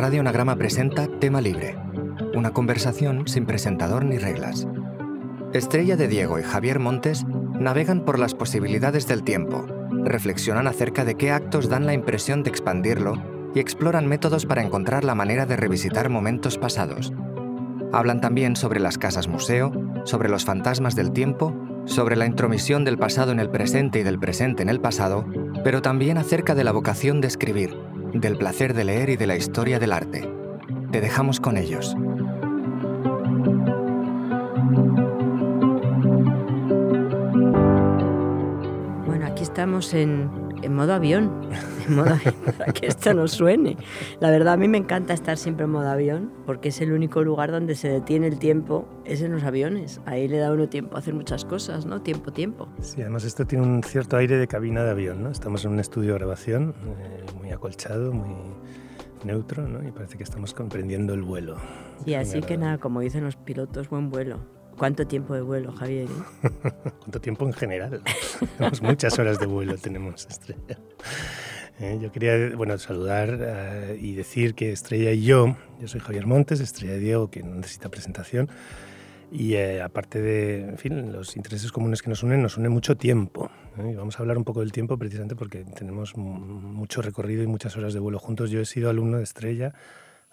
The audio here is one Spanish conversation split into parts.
Radio Anagrama presenta Tema Libre, una conversación sin presentador ni reglas. Estrella de Diego y Javier Montes navegan por las posibilidades del tiempo, reflexionan acerca de qué actos dan la impresión de expandirlo y exploran métodos para encontrar la manera de revisitar momentos pasados. Hablan también sobre las casas museo, sobre los fantasmas del tiempo, sobre la intromisión del pasado en el presente y del presente en el pasado, pero también acerca de la vocación de escribir, del placer de leer y de la historia del arte. Te dejamos con ellos. Bueno, aquí estamos en, en modo avión, en modo para que esto no suene. La verdad, a mí me encanta estar siempre en modo avión, porque es el único lugar donde se detiene el tiempo, es en los aviones. Ahí le da uno tiempo a hacer muchas cosas, ¿no? Tiempo, tiempo. Sí, además esto tiene un cierto aire de cabina de avión, ¿no? Estamos en un estudio de grabación eh, muy acolchado, muy neutro, ¿no? Y parece que estamos comprendiendo el vuelo. Y así que nada, como dicen los pilotos, buen vuelo. ¿Cuánto tiempo de vuelo, Javier? eh? ¿Cuánto tiempo en general? tenemos muchas horas de vuelo, tenemos Estrella. Eh, yo quería bueno, saludar eh, y decir que Estrella y yo, yo soy Javier Montes, Estrella y Diego, que no necesita presentación, y eh, aparte de en fin, los intereses comunes que nos unen, nos une mucho tiempo. ¿eh? Y vamos a hablar un poco del tiempo precisamente porque tenemos mu- mucho recorrido y muchas horas de vuelo juntos. Yo he sido alumno de Estrella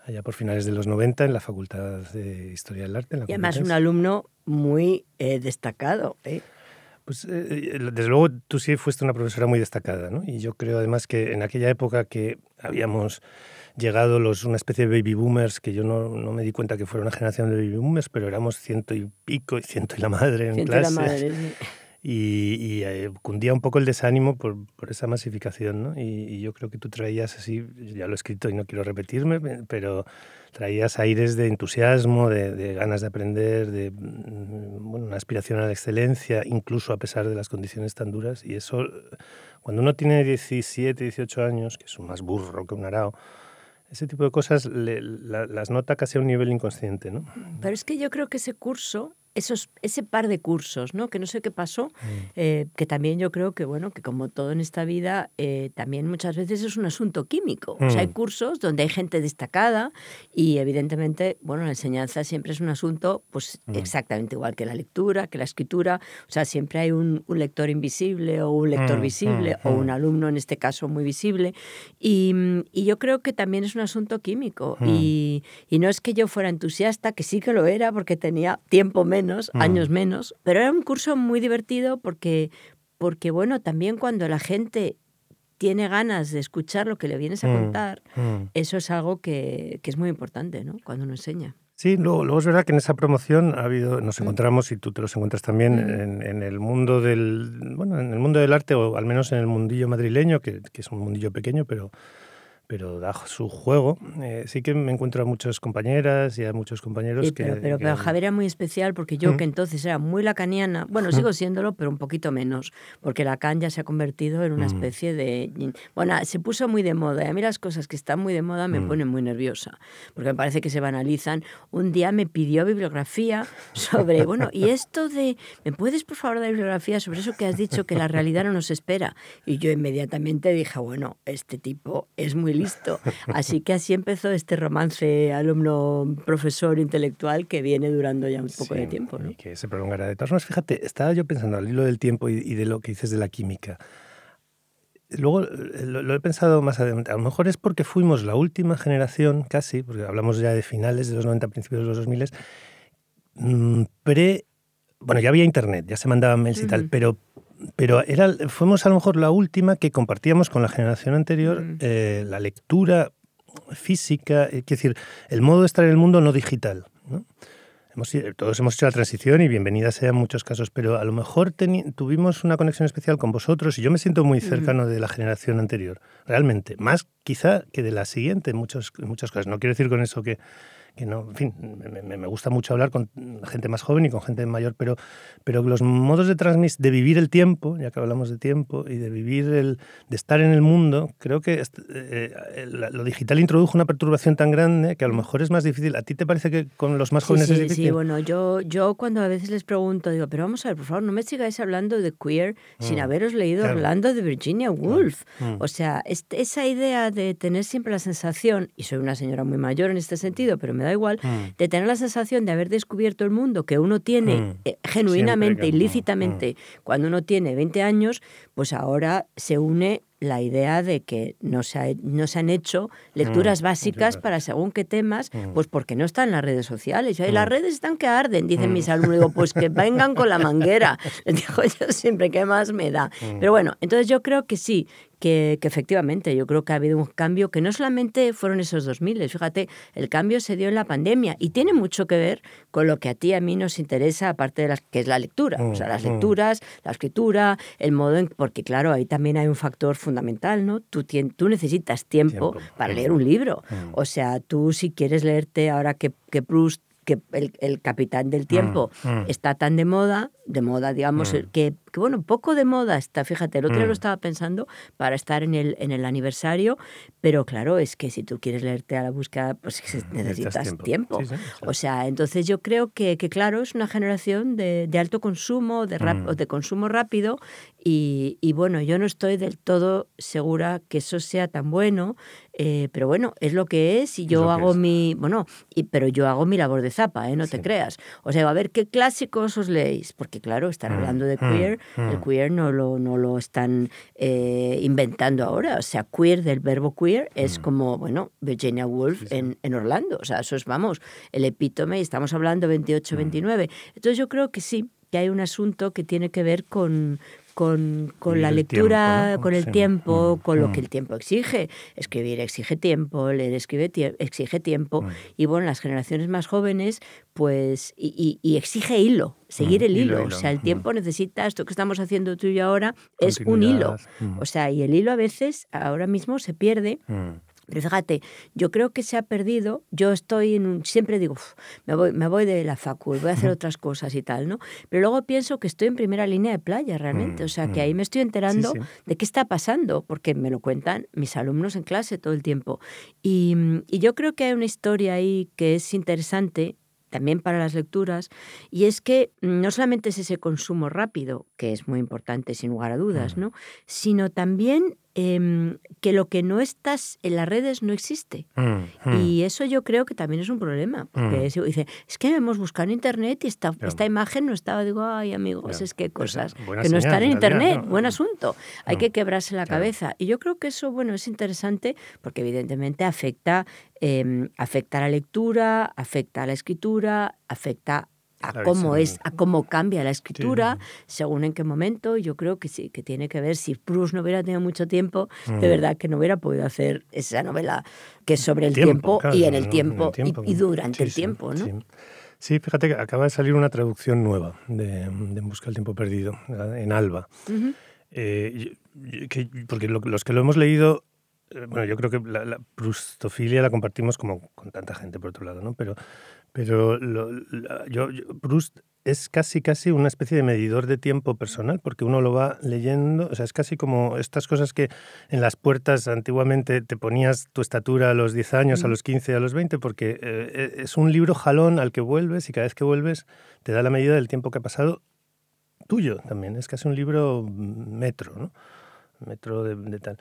allá por finales de los 90 en la Facultad de Historia del Arte. En la Y además un alumno muy eh, destacado. ¿eh? Pues eh, eh, desde luego tú sí fuiste una profesora muy destacada, ¿no? Y yo creo además que en aquella época que habíamos llegado los una especie de baby boomers, que yo no, no me di cuenta que fuera una generación de baby boomers, pero éramos ciento y pico, y ciento y la madre en Siento la clase. madre. sí. Y, y, eh, cundía un poco el desánimo por, por esa masificación, ¿no? Y, y yo creo que tú traías así, ya lo he escrito y no quiero repetirme, pe- pero traías aires de entusiasmo, de, ganas de aprender, de mm, bueno, una aspiración a la excelencia, incluso a pesar de las condiciones tan duras. Y eso, cuando uno tiene 17, 18 años, que es un más burro que un arao, ese tipo de cosas las nota casi a un nivel inconsciente, ¿no? Pero es que yo creo que ese curso, esos, ese par de cursos, ¿no? Que no sé qué pasó, Mm. eh, que también yo creo que, bueno, que como todo en esta vida, eh, también muchas veces es un asunto químico. O sea, hay Mm. cursos donde hay gente destacada y evidentemente, bueno, la enseñanza siempre es un asunto, pues Mm. exactamente igual que la lectura, que la escritura. O sea, siempre hay un, un lector invisible o un lector Mm, visible mm, o mm. un alumno, en este caso, muy visible. Y, mm, y yo creo que también es un asunto químico. Mm. Y, y no es que yo fuera entusiasta, que sí que lo era porque tenía tiempo menos, Mm. años menos, pero era un curso muy divertido porque, porque, bueno, también cuando la gente tiene ganas de escuchar lo que le vienes a Mm. contar, Mm. eso es algo que, que es muy importante, ¿no? Cuando uno enseña. Sí, luego, luego es verdad que en esa promoción ha habido, nos encontramos y tú te los encuentras también en, en el mundo del, bueno, en el mundo del arte o al menos en el mundillo madrileño, que, que es un mundillo pequeño, pero, pero da su juego. Eh, sí que me encuentro a muchas compañeras y a muchos compañeros Sí, que, pero, pero, que- pero Javier era muy especial porque yo, Mm. que entonces era muy lacaniana, bueno, sigo siéndolo, pero un poquito menos, porque Lacan ya se ha convertido en una Mm. especie de... Bueno, se puso muy de moda y a mí las cosas que están muy de moda me Mm. ponen muy nerviosa, porque me parece que se banalizan. Un día me pidió bibliografía sobre, bueno, y esto de, ¿me puedes por favor dar bibliografía sobre eso que has dicho, que la realidad no nos espera? Y yo inmediatamente dije, bueno, este tipo es muy listo. Así que así empezó este romance alumno-profesor intelectual que viene durando ya un poco sí, de tiempo. ¿no? y que se prolongará. De todas formas, fíjate, estaba yo pensando al hilo del tiempo y, y de lo que dices de la química. Luego eh, lo, lo he pensado más adelante. A lo mejor es porque fuimos la última generación, casi, porque hablamos ya de finales de los 90, principios de los 2000, mm, pre. Bueno, ya había internet, ya se mandaban mails y tal, Ujú. pero, pero era, fuimos a lo mejor la última que compartíamos con la generación anterior Mm. eh, la lectura física, es decir, el modo de estar en el mundo no digital. ¿no? Hemos, todos hemos hecho la transición y bienvenida sea en muchos casos, pero a lo mejor tuvimos una conexión especial con vosotros y yo me siento muy cercano de la generación anterior, realmente, más quizá que de la siguiente en, muchos, en muchas cosas. No quiero decir con eso que, que no, en fin, me, me, gusta mucho hablar con gente más joven y con gente mayor, pero, pero los modos de transmis, de vivir el tiempo, ya que hablamos de tiempo, y de vivir el, de estar en el mundo, creo que eh, lo digital introdujo una perturbación tan grande que a lo mejor es más difícil. ¿A ti te parece que con los más jóvenes es difícil? Sí, bueno, yo, yo cuando a veces les pregunto, digo, pero vamos a ver, por favor, no me sigáis hablando de queer sin mm, haberos leído Orlando de Virginia Woolf. Mm. O sea, esa idea de tener siempre la sensación, y soy una señora muy mayor en este sentido, pero me da igual, mm. de tener la sensación de haber descubierto el mundo que uno tiene eh, genuinamente, ilícitamente, cuando uno tiene 20 años, pues ahora se une la idea de que no se, no se han hecho lecturas mm, básicas para según qué temas, mm. pues porque no están en las redes sociales. Y las mm. redes están que arden, dicen mis alumnos. Digo, pues que vengan con la manguera. Les digo yo siempre, ¿qué más me da? Pero bueno, entonces yo creo que sí, que, efectivamente yo creo que ha habido un cambio que no solamente fueron esos 2000, fíjate, el cambio se dio en la pandemia y tiene mucho que ver con lo que a ti y a mí nos interesa, aparte de las que es la lectura, o sea, las lecturas, la escritura, el modo en, porque claro, ahí también hay un factor fundamental, ¿no? Tú, tú necesitas tiempo, para leer un libro. O sea, tú si quieres leerte ahora que, que Proust que el, capitán del tiempo está tan de moda, de moda, digamos, que que bueno, poco de moda está, fíjate, el otro día lo mm. estaba pensando para estar en el, en el aniversario, pero claro, es que si tú quieres leerte a la búsqueda, pues necesitas tiempo. O sea, entonces yo creo que, que claro, es una generación de, de alto consumo, de, rap, mm. de consumo rápido, y, y, bueno, yo no estoy del todo segura que eso sea tan bueno, eh, pero bueno, es lo que es y yo hago mi, bueno, y, pero yo hago mi labor de zapa, ¿eh? no te creas. O sea, a ver qué clásicos os leéis, porque claro, estar mm, hablando de queer el mm. queer no lo, no lo están eh, inventando ahora. O sea, queer del verbo queer es mm. como, bueno, Virginia Woolf En, en, Orlando. O sea, eso es, vamos, el epítome y estamos hablando 28, 29. Mm. Entonces yo creo que sí, que hay un asunto que tiene que ver con, con, con la lectura, con el tiempo, mm, con lo que mm. el tiempo exige. Escribir exige tiempo, leer escribe exige tiempo. Mm. Y bueno, las generaciones más jóvenes, pues, y, y, exige hilo, seguir el hilo. O sea, el tiempo necesita, esto que estamos haciendo tú y yo ahora, es un hilo. O sea, y el hilo a veces, ahora mismo, se pierde. Fíjate, yo creo que se ha perdido, yo estoy en un, siempre digo, me, voy, me voy de la facul, voy a hacer otras cosas y tal, ¿no? Pero luego pienso que estoy en primera línea de playa realmente, o sea, que ahí me estoy enterando de qué está pasando, porque me lo cuentan mis alumnos en clase todo el tiempo. Y, y yo creo que hay una historia ahí que es interesante también para las lecturas, y es que no solamente es ese consumo rápido, que es muy importante sin lugar a dudas, ¿no? sino también Em, que lo que no estás en las redes no existe. Mm, mm. Y eso yo creo que también es un problema. Porque mm. dice, es que hemos buscado en internet y esta, esta imagen no estaba. Digo, ay, amigos, es que cosas que no están en internet. Buen asunto. Hay que quebrarse la cabeza. Y yo creo que eso, bueno, es interesante porque evidentemente afecta, eh, afecta a la lectura, afecta a la escritura, afecta a cómo es, a cómo cambia la escritura, según en qué momento. Yo creo que sí, que tiene que ver. Si Proust no hubiera tenido mucho tiempo, de verdad que no hubiera podido hacer esa novela que es sobre el tiempo, y en el tiempo, y, durante el tiempo, ¿no? Sí, fíjate que acaba de salir una traducción nueva de, En Busca del Tiempo Perdido, en Alba. Eh, porque los que lo hemos leído eh, bueno, yo creo que la, la, prustofilia la compartimos como con tanta gente por otro lado, ¿no? Pero pero yo, Proust es casi, casi una especie de medidor de tiempo personal, porque uno lo va leyendo, o sea, es casi como estas cosas que en las puertas antiguamente te ponías tu estatura a los 10 años, a los 15, a los 20, porque eh, e, es un libro jalón al que vuelves y cada vez que vuelves te da la medida del tiempo que ha pasado tuyo también, es casi un libro metro, ¿no? Metro de tal.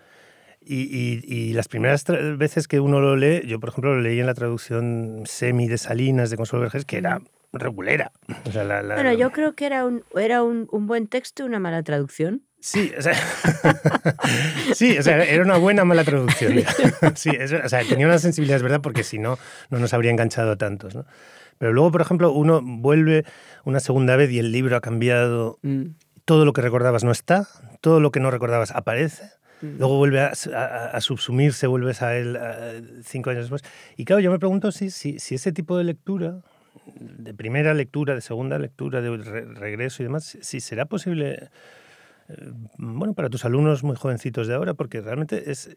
Y, las primeras veces que uno lo lee, yo por ejemplo lo leí en la traducción semi de Salinas de Consuelo Vergés, que era regulera. bueno, yo creo que era un, era un, buen texto y una mala traducción. Sí, o sea, sí, o sea, era una buena mala traducción. Sí, o sea, tenía una sensibilidad, es verdad, porque si no, no nos habría enganchado a tantos. ¿no? Pero luego, por ejemplo, uno vuelve una segunda vez y el libro ha cambiado. Mm. Todo lo que recordabas no está, todo lo que no recordabas aparece. Luego vuelve a, subsumirse, vuelves a él cinco años después. Y claro, yo me pregunto si, si, si, ese tipo de lectura, de primera lectura, de segunda lectura, de regreso y demás, si será posible eh, bueno, para tus alumnos muy jovencitos de ahora, porque realmente es,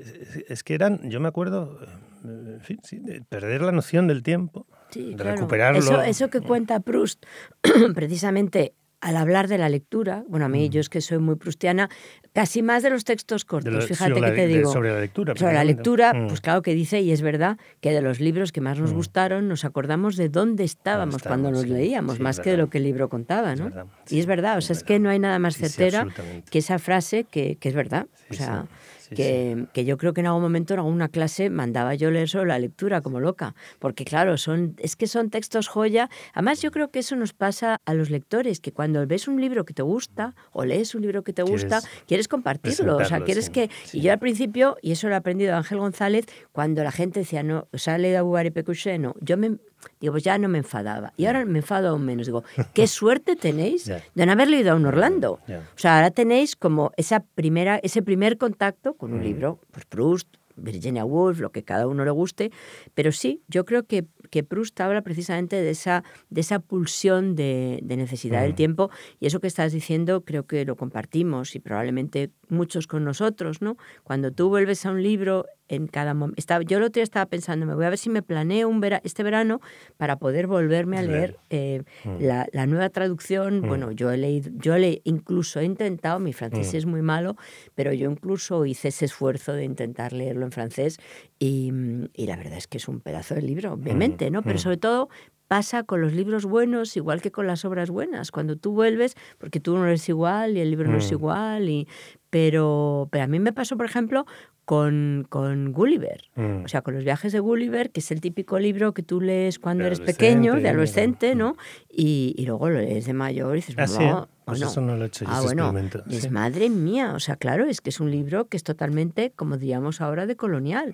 es, que eran, yo me acuerdo, eh, en fin, sí, de perder la noción del tiempo, de recuperarlo. Eso, eso que cuenta Proust, precisamente al hablar de la lectura, bueno, a mí yo es que soy muy prustiana, casi más de los textos cortos, fíjate que te digo. sobre la lectura. Sobre la lectura, mm. pues claro que dice, y es verdad, que de los libros que más nos mm. gustaron nos acordamos de dónde estábamos, cuando los leíamos, más que de lo que el libro contaba, ¿no? y es verdad, o sea, es, que no hay nada más certera que esa frase que, que es verdad. o sea, que, que, yo creo que en algún momento en alguna clase mandaba yo leer sobre la lectura como loca, porque claro, son, es que son textos joya. Además, yo creo que eso nos pasa a los lectores, que cuando ves un libro que te gusta o lees un libro que te gusta, quieres compartirlo, o sea, quieres que... Y yo al principio, y eso lo he aprendido de Ángel González, cuando la gente decía, no, o sea, y Pecuché, no, yo me, Digo, pues ya no me enfadaba. Y ahora me enfado aún menos. Digo, qué suerte tenéis de no haber leído a un Orlando. O sea, ahora tenéis como esa primera, ese primer contacto con un mm. libro, pues Proust, Virginia Woolf, lo que cada uno le guste. Pero sí, yo creo que, que Proust habla precisamente de esa, de esa pulsión de, necesidad del mm. tiempo. Y eso que estás diciendo creo que lo compartimos y probablemente muchos con nosotros, ¿no? Cuando tú vuelves a un libro en cada momento. Yo el otro día estaba pensando, me voy a ver si me planeo un este verano para poder volverme a leer eh, mm. la, la, nueva traducción. Mm. Bueno, yo he leído, yo le incluso he intentado, mi francés mm. es muy malo, pero yo incluso hice ese esfuerzo de intentar leerlo en francés y, y la verdad es que es un pedazo de libro, obviamente, ¿no? Pero sobre todo pasa con los libros buenos igual que con las obras buenas. Cuando tú vuelves, porque tú no eres igual y el libro no es igual, y, pero, pero a mí me pasó, por ejemplo, con, con Gulliver. Mm. O sea, con los viajes de Gulliver, que es el típico libro que tú lees cuando eres pequeño, de adolescente, ¿no? Y, y, luego lo lees de mayor y dices, ah, pues eso no lo he hecho ah, bueno, es madre mía, o sea, claro, es que es un libro que es totalmente, como diríamos ahora, de colonial.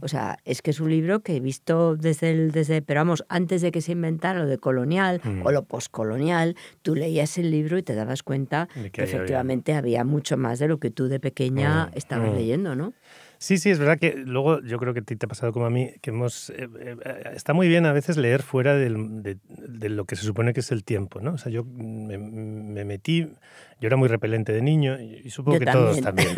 O sea, es que es un libro que he visto desde el, desde, pero vamos, antes de que se inventara lo de colonial mm. o lo poscolonial, tú leías el libro y te dabas cuenta que, efectivamente había. mucho más de lo que tú de pequeña mm, estabas mm. leyendo, ¿no? Sí, sí, es verdad que luego yo creo que ti te ha pasado como a mí, que hemos... Eh, eh, está muy bien a veces leer fuera de, lo que se supone que es el tiempo, ¿no? O sea, yo me, metí, yo era muy repelente de niño y, supongo que todos también.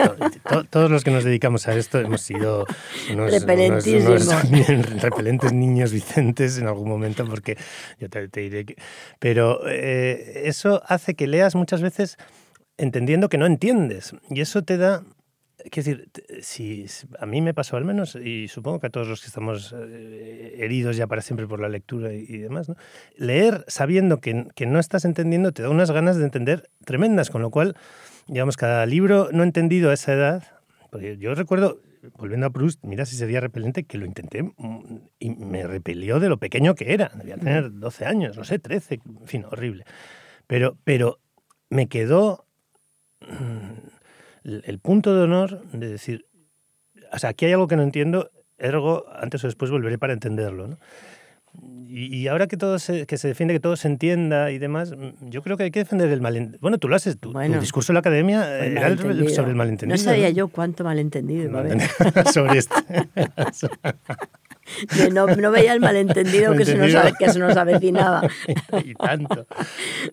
todos los que nos dedicamos a esto hemos sido unos, repelentes niños vicentes en algún momento, porque yo te, diré que... Pero eh, eso hace que leas muchas veces entendiendo que no entiendes y eso te da Quiero decir, si, a mí me pasó al menos, y supongo que a todos los que estamos eh, heridos ya para siempre por la lectura y, demás, ¿no? leer sabiendo que, que, no estás entendiendo te da unas ganas de entender tremendas, con lo cual, digamos, cada libro no entendido a esa edad, porque yo recuerdo, volviendo a Proust, mira si sería repelente, que lo intenté mm, y me repelió de lo pequeño que era, debía tener 12 años, no sé, 13, en fin, horrible. Pero, pero me quedó el punto de honor de decir, o sea, aquí hay algo que no entiendo, ergo, antes o después volveré para entenderlo. ¿no? Y, ahora que todo se, que se defiende que todo se entienda y demás, yo creo que hay que defender el malentendido. Bueno, tú lo haces, tu, discurso en la academia era sobre el malentendido. No sabía yo cuánto malentendido haber. sobre esto. no, no, veía el malentendido que se, nos, que se nos avecinaba. y tanto.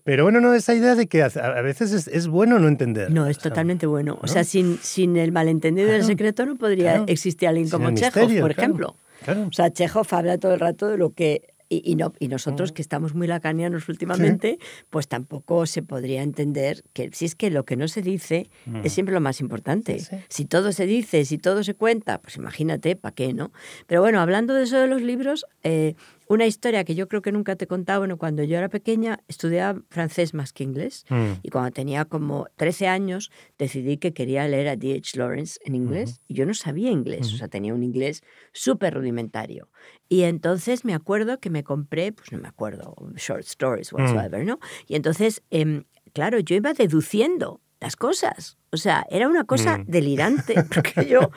Pero bueno, no, esa idea de que a, veces es, es, bueno no entender. No, es totalmente bueno. O sea, sin, sin el malentendido y el secreto no podría existir alguien como Chekhov, por ejemplo. O sea, Chekhov habla todo el rato de lo que y, no, y nosotros, que estamos muy lacanianos últimamente, pues tampoco se podría entender que si es que lo que no se dice es siempre lo más importante. Si todo se dice, si todo se cuenta, pues imagínate, ¿para qué, no? Pero bueno, hablando de eso de los libros, eh, una historia que yo creo que nunca te he contado, bueno, cuando yo era pequeña estudiaba francés más que inglés mm. y cuando tenía como 13 años decidí que quería leer a D.H. Lawrence en inglés y yo no sabía inglés, o sea, tenía un inglés súper rudimentario. Y entonces me acuerdo que me compré, pues no me acuerdo, short stories, mm. whatsoever, ¿no? Y entonces, em, claro, yo iba deduciendo las cosas. O sea, era una cosa Mm. delirante, porque yo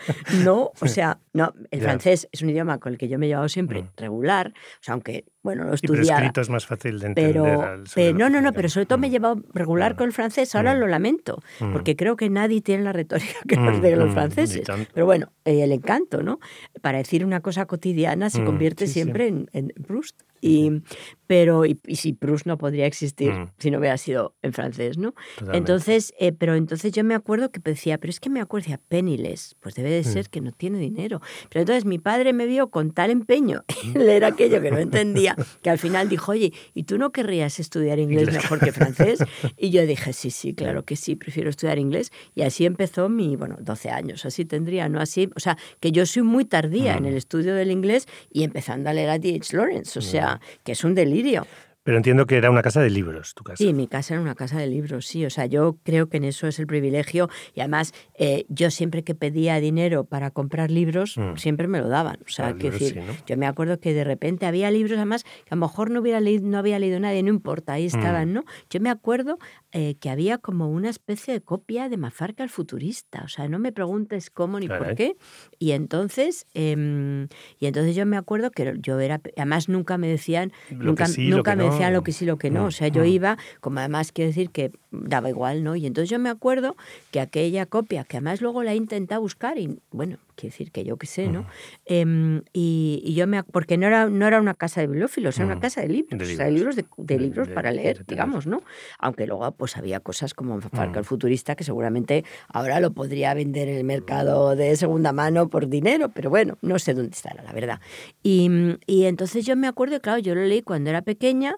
no, o sea, no, el Ya. francés es un idioma con el que yo me he llevado siempre Mm. regular, o sea, aunque, bueno, lo Sí, pero estudiaba. escrito es más fácil de entender. Pero, al- pero no, no, no, pero sobre todo me he Mm. llevado regular Mm. con el francés. Ahora Mm. lo lamento, Mm. porque creo que nadie tiene la retórica que los Mm, de los mm, franceses. Pero bueno, eh, el encanto, ¿no? Para decir una cosa cotidiana se Mm, convierte sí, sí. siempre en, en Proust. Y, pero, y, y si Proust no podría existir Mm. si no hubiera sido en francés, ¿no? Totalmente. Entonces, eh, pero entonces yo me acuerdo que decía, pero es que me acuerdo, decía, penniless, pues debe de Mm. ser que no tiene dinero. Pero entonces mi padre me vio con tal empeño en leer aquello que no entendía, que al final dijo, oye, ¿y tú no querrías estudiar inglés mejor que francés? Y yo dije, sí, sí, claro que sí, prefiero estudiar inglés. Y así empezó mi, bueno, 12 años, así tendría, ¿no? Así, o sea, que yo soy muy tardía en Mm. el estudio del inglés y empezando a leer a D.H. Lawrence, o sea, que es un delirio. Pero entiendo que era una casa de libros, tu casa. Sí, mi casa era una casa de libros, sí. O sea, yo creo que en eso es el privilegio. Y además, eh, yo siempre que pedía dinero para comprar libros, Mm. siempre me lo daban. O sea, libros decir, sí, ¿no? yo me acuerdo que de repente había libros, además, que a lo mejor no, hubiera leído, no había leído nadie, no importa, ahí estaban, ¿no? Yo me acuerdo eh, que había como una especie de copia de Mafarca el futurista. O sea, no me preguntes cómo ni por qué. Y entonces, em, y entonces yo me acuerdo que yo era, además nunca me decían, Lo nunca, que sí, lo nunca que me no. Decían lo que sí, lo que no. O sea, yo iba, como además quiero decir que daba igual, ¿no? Y entonces yo me acuerdo que aquella copia, que además luego la he intentado buscar, y bueno, quiero decir que yo qué sé, ¿no? Em, y, y yo me porque no era, no era una casa de bibliófilos, era una casa de libros, De o sea, de libros libros. de, libros para leer, digamos, ¿no? Aunque luego pues había cosas como Farca Mm. el futurista que seguramente ahora lo podría vender en el mercado de segunda mano por dinero, pero bueno, no sé dónde estará, la verdad. Y, y entonces yo me acuerdo, claro, yo lo leí cuando era pequeña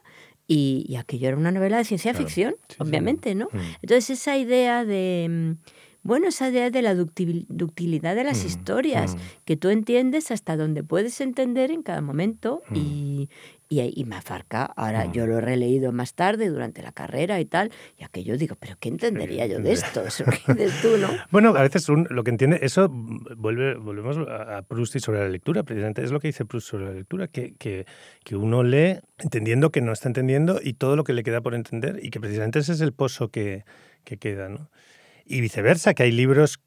y, y aquello era una novela de ciencia Claro. ficción, Sí, obviamente, ¿no? Entonces esa idea de, bueno, esa idea de la ductilidad de las Mm, historias, mm. que tú entiendes hasta donde puedes entender en cada momento y, y, y Mafarca, ahora Mm. yo lo he releído más tarde durante la carrera y tal, y aquello digo, pero ¿qué entendería yo de esto? Eso que dices tú, ¿no? Bueno, a veces un- lo que entiende, eso mm, vuelve, volvemos a a Proust y sobre la lectura, precisamente es lo que dice Proust sobre la lectura, que, que, que uno lee entendiendo que no está entendiendo y todo lo que le queda por entender y que precisamente ese es el pozo que, que queda, ¿no? Y viceversa, que hay libros,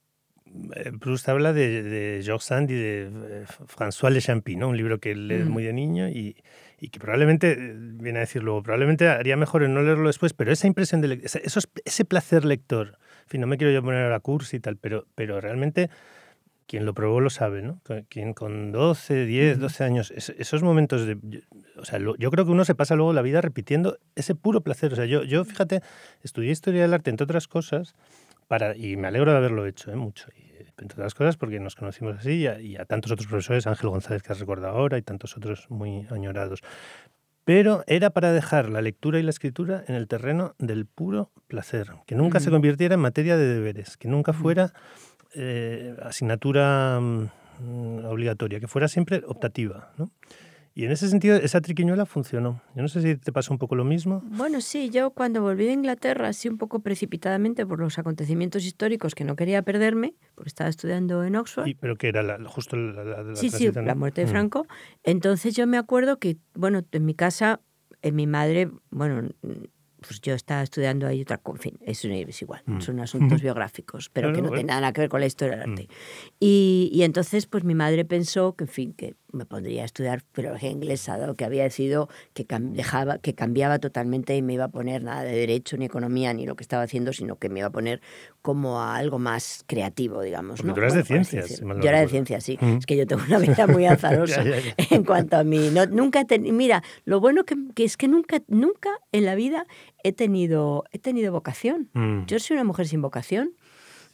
eh, Proust habla de, de Georges Sand y de eh, François Le Champy, ¿no? Un libro que lees Mm. muy de niño y, y que probablemente, eh, viene a decir luego, probablemente haría mejor en no leerlo después, pero esa impresión de ese, ese placer lector, en fin, no me quiero yo poner a la cursi y tal, pero, pero realmente quien lo probó lo sabe, ¿no? Quien con 12, 10, 12 años, es- esos momentos de... O sea, yo creo que uno se pasa luego la vida repitiendo ese puro placer. O sea, yo, yo fíjate, estudié historia del arte, entre otras cosas, para, y me alegro de haberlo hecho, ¿eh? mucho. Y, entre otras cosas porque nos conocimos así y a, y a tantos otros profesores, Ángel González que has recordado ahora y tantos otros muy añorados. Pero era para dejar la lectura y la escritura en el terreno del puro placer, que nunca se convirtiera en materia de deberes, que nunca fuera eh, asignatura mm, obligatoria, que fuera siempre optativa. ¿no? Y en ese sentido, esa triquiñuela funcionó. Yo no sé si te pasó un poco lo mismo. Bueno, sí, yo cuando volví de Inglaterra, así un poco precipitadamente por los acontecimientos históricos que no quería perderme, porque estaba estudiando en Oxford. Y- pero que era la- justo la, la- la Sí, sí, la muerte de Mm. Franco. Entonces yo me acuerdo que, bueno, en mi casa, en mi madre, bueno, pues yo estaba estudiando ahí otra cosa, en fin, no es igual, Mm. son asuntos biográficos, pero Claro, que no bueno. tienen nada que ver con la historia del Mm. arte. Y, y entonces, pues mi madre pensó que, en fin, que me pondría a estudiar filología inglesa, dado que había decidido que, dejaba, que cambiaba totalmente y me iba a poner nada de derecho, ni economía, ni lo que estaba haciendo, sino que me iba a poner como a algo más creativo, digamos. Porque ¿no? tú eras de ciencias, Yo era de ciencias, sí. Mm. Es que yo tengo una vida muy azarosa Ya, ya, ya. en cuanto a mí. No, nunca he teni- mira, lo bueno que, que es que nunca, nunca en la vida he tenido, he tenido vocación. Mm. Yo soy una mujer sin vocación.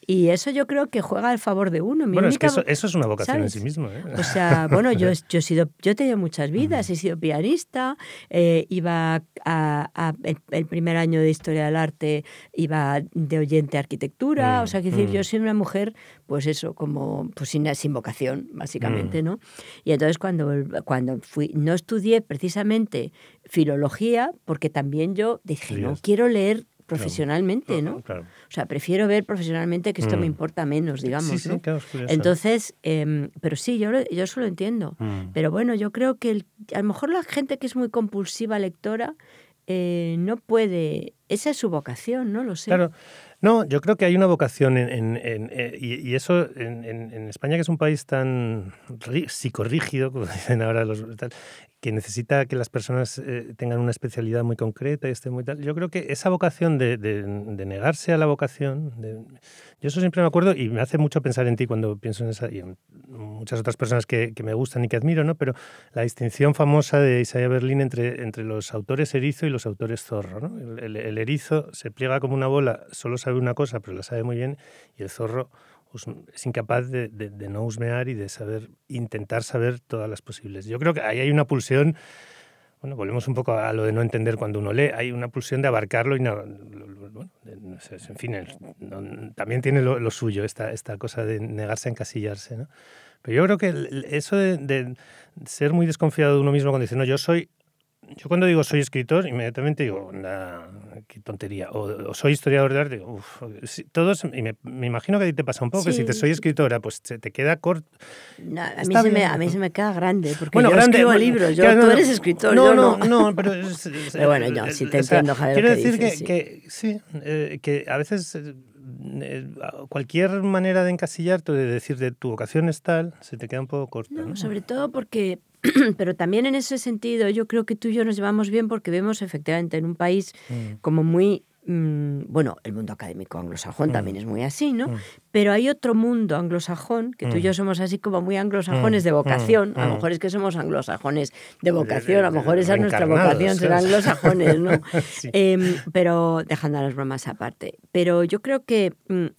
Y eso yo creo que juega al favor de uno. Mi Bueno, es que eso, eso es una vocación ¿sabes? en sí mismo. ¿eh? o sea, bueno, yo, yo he sido, yo he tenido muchas vidas, he sido pianista, eh, iba a, a- el, el primer año de historia del arte, iba de oyente a arquitectura, Mm, o sea, que decir, mm. yo soy una mujer, pues eso, como, pues sin, sin vocación, básicamente, Mm. ¿no? Y entonces cuando, cuando fui, no estudié precisamente filología, porque también yo dije, no quiero leer profesionalmente, ¿no? Claro. O sea, prefiero ver profesionalmente que esto me Mm. importa menos, digamos, sí, sí, ¿no? claro, es curioso. Entonces, em, pero sí, yo, yo eso lo entiendo. Mm. Pero bueno, yo creo que el- a lo mejor la gente que es muy compulsiva lectora eh, no puede, esa es su vocación, no lo sé. Claro, No, yo creo que hay una vocación en, eh, y, eso en, España, que es un país tan psicorrígido, como dicen ahora los que necesita que las personas eh, tengan una especialidad muy concreta y esté muy tal. Yo creo que esa vocación de, negarse a la vocación, yo eso siempre me acuerdo y me hace mucho pensar en ti cuando pienso en esa y en muchas otras personas que, me gustan y que admiro, ¿no? Pero la distinción famosa de Isaiah Berlin entre, entre los autores erizo y los autores zorro, ¿no? el, el erizo se pliega como una bola, solo sabe una cosa, pero la sabe muy bien, y el zorro pues, es incapaz de, no husmear y de saber, intentar saber todas las posibles. Yo creo que ahí hay una pulsión, bueno, volvemos un poco a lo de no entender cuando uno lee, hay una pulsión de abarcarlo y no, bueno, en fin, también tiene lo, suyo esta, esta cosa de negarse a encasillarse, ¿no? Pero yo creo que eso de, de, ser muy desconfiado de uno mismo cuando dice, no, yo soy yo cuando digo soy escritor, inmediatamente digo, qué tontería. O, soy historiador de arte, uff, todos, y me, imagino que a ti te pasa un poco, que si te soy escritora, pues te, te queda corto. a, mí se me, a, mí se me, queda grande, porque yo escribo libros, yo, tú eres escritor, no, yo no. No, pero... pero bueno, yo sí te entiendo, Javier, Quiero decir que, que, sí, eh, que a veces eh, cualquier manera de encasillarte, de decir de tu vocación es tal, se te queda un poco corta. ¿no? Sobre todo porque pero también en ese sentido yo creo que tú y yo nos llevamos bien porque vemos efectivamente en un país mm. como muy bueno, el mundo académico anglosajón mm. también es muy así, ¿no? Pero hay otro mundo anglosajón, que tú y yo somos así como muy anglosajones de vocación, a lo mejor es que somos anglosajones de vocación, a lo mejor esa es nuestra vocación, ser anglosajones, ¿no? Em, pero dejando las bromas aparte. Pero yo creo que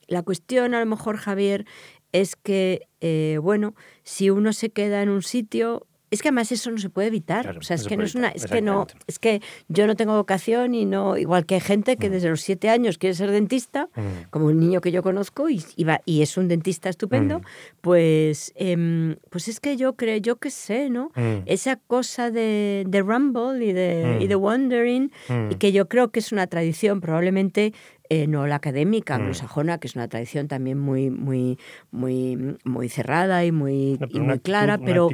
la cuestión, a lo mejor, Javier, es que, eh, bueno, si uno se queda en un sitio, es que además eso no se puede evitar. o sea, es que no es una, es que no, es que yo no tengo vocación y no, igual que hay gente que mm. desde los siete años quiere ser dentista, mm. como un niño que yo conozco y, y, es un dentista estupendo, mm. pues, em, pues es que yo creo, yo qué sé, ¿no? Esa cosa de, de rumble y de, y de wondering, y que yo creo que es una tradición probablemente eh, no la académica mm. anglosajona, que es una tradición también muy, muy, muy, muy cerrada y muy, muy clara, pero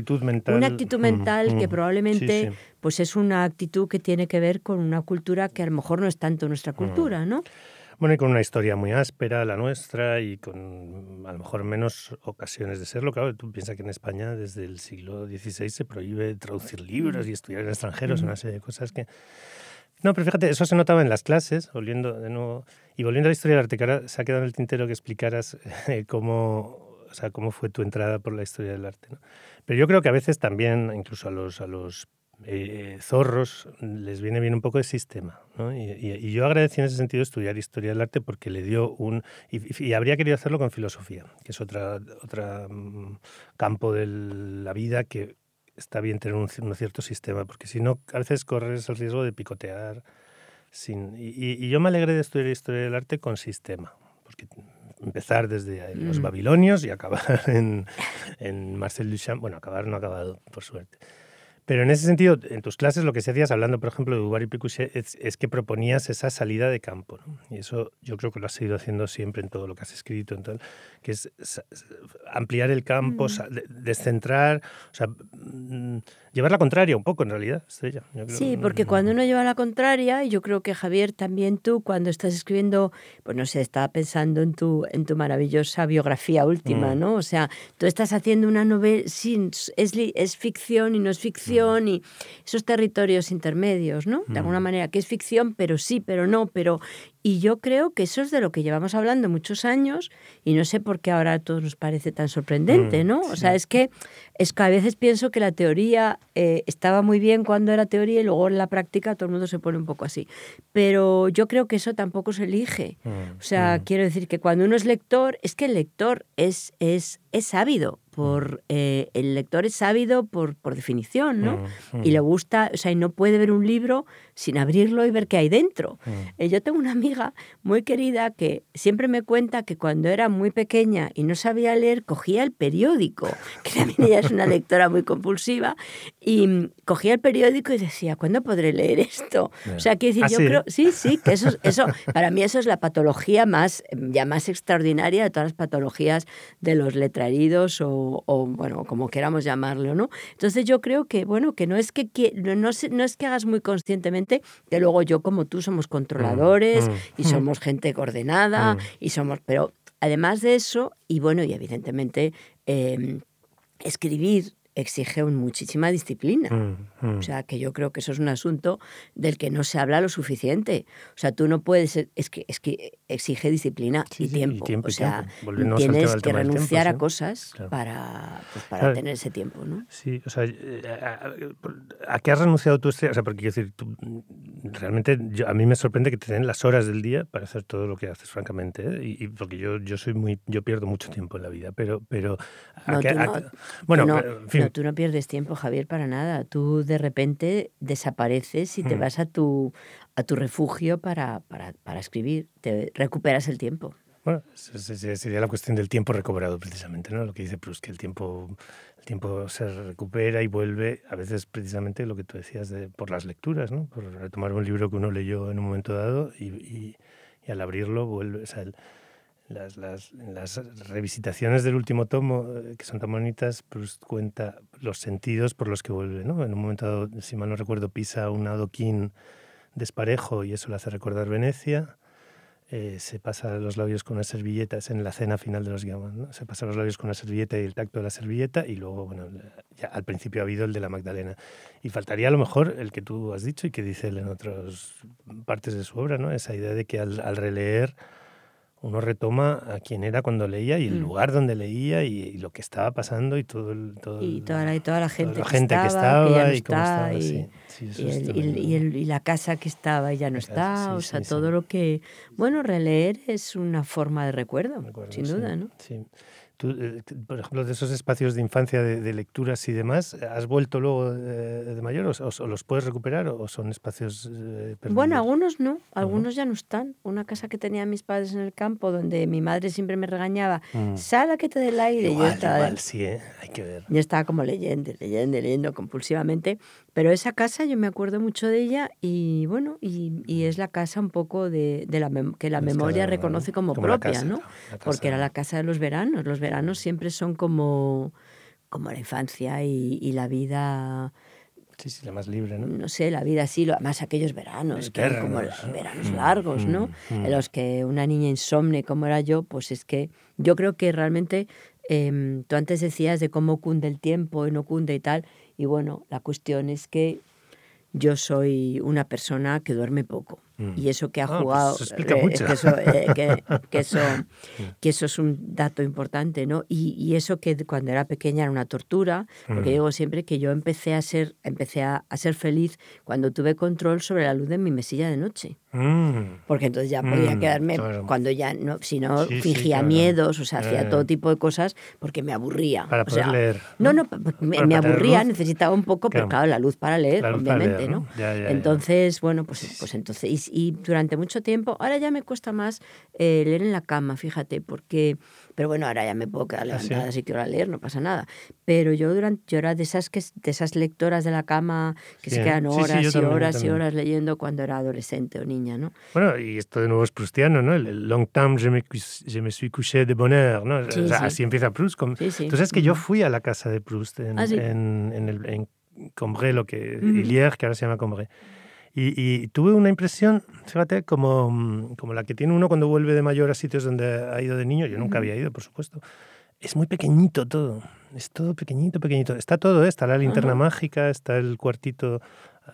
una actitud mental, que probablemente pues es una actitud que tiene que ver con una cultura que a lo mejor no es tanto nuestra cultura, ¿no? Bueno, y con una historia muy áspera, la nuestra, y con a lo mejor menos ocasiones de serlo. Claro, tú piensas que en España desde el siglo XVI se prohíbe traducir libros y estudiar en extranjeros, una serie de cosas que no, pero fíjate, eso se notaba en las clases, volviendo de nuevo, y volviendo a la historia del arte, que ahora se ha quedado en el tintero que explicaras eh, cómo, o sea, cómo fue tu entrada por la historia del arte. Pero yo creo que a veces también, incluso a los, a los eh, zorros, les viene bien un poco de sistema. ¿no? Y, yo agradecí en ese sentido estudiar historia del arte porque le dio un... Y, habría querido hacerlo con filosofía, que es otra, otra mm, campo de la vida que está bien tener un, cierto sistema, porque si no, a veces corres el riesgo de picotear. Sin, y, yo me alegré de estudiar historia del arte con sistema, porque empezar desde los mm. babilonios y acabar en, en Marcel Duchamp, bueno, acabar no ha acabado, por suerte. Pero en ese sentido, en tus clases lo que se hacías, hablando por ejemplo de Dubar y Picuchet, es, que proponías esa salida de campo. Y eso yo creo que lo has seguido haciendo siempre en todo lo que has escrito, en que es ampliar el campo, mm. descentrar, o sea, mm, llevar la contraria un poco en realidad, Estrella. sí, porque cuando uno lleva la contraria, y yo creo que Javier, también tú, cuando estás escribiendo, pues no sé, estaba pensando en tu, en tu maravillosa biografía última, mm. ¿no? O sea, tú estás haciendo una novela, sí, es, es ficción y no es ficción, y esos territorios intermedios, ¿no? De alguna manera, que es ficción, pero sí, pero no, pero y yo creo que eso es de lo que llevamos hablando muchos años y no sé por qué ahora a todos nos parece tan sorprendente, mm, ¿no? O sea, es que, es que a veces pienso que la teoría eh, estaba muy bien cuando era teoría y luego en la práctica todo el mundo se pone un poco así. Pero yo creo que eso tampoco se elige. Mm, o sea, mm. quiero decir que cuando uno es lector, es que el lector es, es, es sábido por eh, el lector es sábido por, por definición, ¿no? Y le gusta, o sea, y no puede ver un libro sin abrirlo y ver qué hay dentro. Eh, yo tengo una amiga muy querida que siempre me cuenta que cuando era muy pequeña y no sabía leer, cogía el periódico, que también ella es una lectora muy compulsiva, y mm, cogía el periódico y decía, ¿cuándo podré leer esto? O sea, quiero decir, yo ¿Ah, creo, sí, sí, que eso, eso, para mí eso es la patología más, ya más extraordinaria de todas las patologías de los letraridos o o, bueno, como queramos llamarlo, ¿no? Entonces yo creo que, bueno, que no es que, no, no, es que hagas muy conscientemente, que luego yo como tú somos controladores mm, y mm. somos gente coordenada y somos, pero además de eso, y bueno, y evidentemente em, escribir exige muchísima disciplina. Mm, mm. O sea, que yo creo que eso es un asunto del que no se habla lo suficiente. O sea, tú no puedes, es que, es que exige disciplina y, tiempo. o sea, tienes que renunciar a cosas para, pues, para tener ese tiempo, ¿no? Sí, o sea, eh, ¿a, qué has renunciado tú? Este, o sea, porque quiero decir, tú, realmente a mí me sorprende que te den las horas del día para hacer todo lo que haces, francamente, ¿eh? y, porque yo, yo soy muy, yo pierdo mucho tiempo en la vida, pero, pero bueno, en fin, tú no pierdes tiempo, Javier, para nada. Tú de repente desapareces y te mm. vas a tu, a tu refugio para, para, para escribir. Te recuperas el tiempo. Bueno, sería la cuestión del tiempo recobrado, precisamente, ¿no? Lo que dice Proust, que el tiempo, el tiempo se recupera y vuelve, a veces precisamente lo que tú decías de, por las lecturas, ¿no? Por retomar un libro que uno leyó en un momento dado y, y, y al abrirlo vuelve, o sea, el, las, las, revisitaciones del último tomo, eh, que son tan bonitas, Proust cuenta los sentidos por los que vuelve. ¿no? En un momento dado, si mal no recuerdo, pisa un adoquín desparejo y eso le hace recordar Venecia. Eh, se pasa los labios con una servilleta, es en la cena final de los guiones, ¿no? se pasa los labios con una servilleta y el tacto de la servilleta y luego, bueno, ya al principio ha habido el de la Magdalena. Y faltaría a lo mejor el que tú has dicho y que dice él en otras partes de su obra, ¿no? esa idea de que al releer uno retoma a quién era cuando leía y el mm. lugar donde leía y, lo que estaba pasando y todo el, todo y toda la, y toda la gente, que, estaba, y cómo estaba y, y, la casa que estaba y ya no está o sea todo lo que bueno releer es una forma de recuerdo, sin duda no sí eh, por ejemplo, de esos espacios de infancia de, lecturas y demás, ¿has vuelto luego de, mayor o, los puedes recuperar o son espacios eh, Bueno, algunos no, algunos ya no están. Una casa que tenía mis padres en el campo, donde mi madre siempre me regañaba, mm. sal a que te dé el aire. Igual, yo estaba, igual, sí, ¿eh? hay que ver. Yo estaba como leyendo, leyendo, leyendo compulsivamente. Pero esa casa yo me acuerdo mucho de ella y bueno, y, y es la casa un poco de, de la que la memoria reconoce como, propia, ¿no? Porque era la casa de los veranos. Los veranos siempre son como, como la infancia y, y la vida... Sí, sí, la más libre, ¿no? No sé, la vida sí, más aquellos veranos, que eran como veranos mm, largos, ¿no? Mm, mm. En los que una niña insomne como era yo, pues es que yo creo que realmente em, tú antes decías de cómo cunde el tiempo y no cunde y tal, y bueno, la cuestión es que yo soy una persona que duerme poco. Mm. Y eso que ha ah, pues jugado, eh, que, eso, eh, que, eso, que, eso, es un dato importante, ¿no? Y, y, eso que cuando era pequeña era una tortura, porque mm. digo siempre que yo empecé a ser, empecé a, a, ser feliz cuando tuve control sobre la luz de mi mesilla de noche. Mm. Porque entonces ya podía quedarme, cuando ya no, si no, fingía miedos, o sea, hacía todo tipo de cosas porque me aburría. Para poder leer. No, no, me, aburría, necesitaba un poco, pero claro, la luz para leer, obviamente, ¿no? entonces, bueno, pues, pues entonces y durante mucho tiempo, ahora ya me cuesta más eh, leer en la cama, fíjate, porque, pero bueno, ahora ya me puedo quedar ¿Ah, levantada así que ahora leer, no pasa nada. Pero yo durante, yo era de esas que de esas lectoras de la cama que se quedan horas y horas y horas leyendo cuando era adolescente o niña, ¿no? Bueno, y esto de nuevo es prustiano, ¿no? El long time je me, je me suis couché de bonheur, ¿no? o sea, así empieza Proust. Con... Tú sabes que yo fui a la casa de Proust en, ¿Ah, en, en, el, en Combré, lo que, Ilier, que ahora se llama Combré. Y, tuve una impresión, fíjate, como, mm, como la que tiene uno cuando vuelve de mayor a sitios donde ha ido de niño. Yo nunca había ido, por supuesto. Es muy pequeñito todo. Es todo pequeñito, pequeñito. Está todo, ¿eh? está la linterna mágica, está el cuartito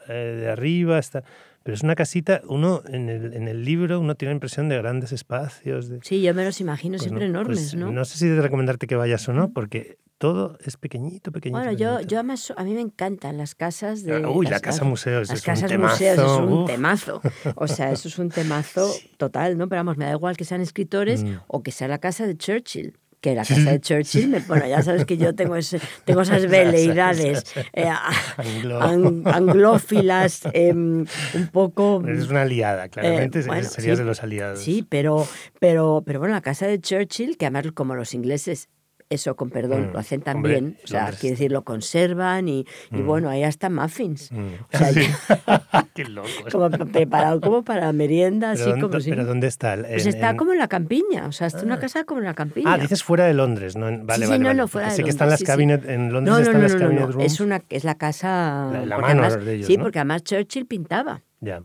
eh, de arriba, está... Pero es una casita, uno en el, en el libro uno tiene la impresión de grandes espacios. De... Sí, yo me los imagino pues siempre enormes, pues ¿no? No sé si de recomendarte que vayas o no, porque todo es pequeñito, pequeñito. Bueno, yo, yo además, a mí me encantan las casas de... Uy, la casa museo, Las casas museos es un temazo. O sea, eso es un temazo total, ¿no? Pero vamos, me da igual que sean escritores mm. o que sea la casa de Churchill que la casa de Churchill, me, bueno, ya sabes que yo tengo, ese, tengo esas veleidades eh, anglófilas, em, un poco... Es una aliada, claramente, eh, serías de los aliados. Sí, pero, pero, pero bueno, la casa de Churchill, que además como los ingleses eso con perdón, Mm. lo hacen Hombre, también, o sea, Londres. quiere decir, lo conservan y, y Mm. bueno, hay hasta muffins. Mm. O sea, Sí. Qué loco. como pa- preparado como para merienda, así ¿dónde, como si... pero ¿dónde está? Pues En- está en- como en la campiña, o sea, está una casa como en la campiña. Ah, dices fuera de Londres, ¿no? Vale, Sí, sí, vale, no, vale. no, fuera de que están las Londres, sí, sí. cabinet, en Londres no, no, están las cabinet rooms. es, una, es la casa... La- la mano además- de ellos, Sí, porque además Churchill pintaba, Ya.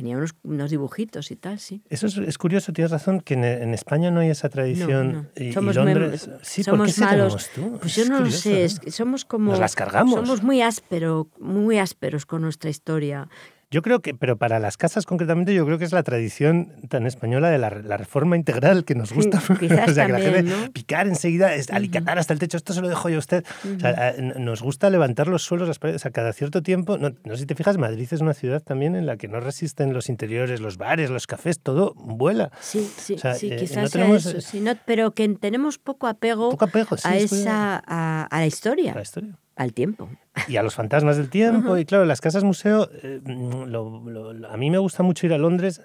Tenía unos, unos dibujitos y tal, sí. Eso es, es curioso, tienes razón, que en, en España no hay esa tradición. No, no. Y, y Somos muy- Londres. sí, ¿por somos qué malos. tú? Pues Es yo no lo sé, es que somos como... Nos las cargamos. Somos muy áspero, muy ásperos con nuestra historia. Yo creo que, pero para las casas concretamente, yo creo que es la tradición tan española de la, la reforma integral que nos gusta. o sea, que la gente ¿no? picar enseguida, es- alicatar hasta el techo, esto se lo dejo yo a usted. O sea, a- n- nos gusta levantar los suelos, las paredes, o sea, cada cierto tiempo. No, no sé si te fijas, Madrid es una ciudad también en la que no resisten los interiores, los bares, los cafés, todo vuela. Sí, sí, O sea, sí, eh, quizás no sea tenemos, eso, eh, pero que tenemos poco apego, Poco apego, sí, a, esa, a, a la historia, la historia. Al tiempo. y a los fantasmas del tiempo. Y claro, las casas museo, eh, lo- lo- lo- a mí me gusta mucho ir a Londres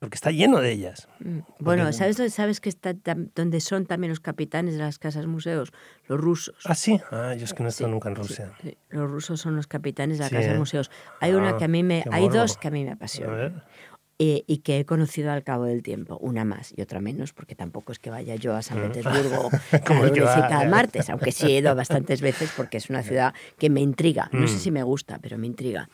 porque está lleno de ellas. Mm. Bueno, Porque- ¿sabes dónde, sabes que está donde son también los capitanes de las casas museos? Los rusos. Ah, sí. Ah, yo es que no he estado Sí, nunca en sí, Rusia. sí. Los rusos son los capitanes de las Sí, casas ¿eh? museos. Hay una Ah, que a mí me, hay dos que a mí me apasionan. Eh, y que he conocido al cabo del tiempo, una más y otra menos, porque tampoco es que vaya yo a San. Petersburgo cada lunes y cada martes, aunque sí he ido bastantes veces porque es una ciudad que me intriga. No sé Mm. si me gusta, pero me intriga.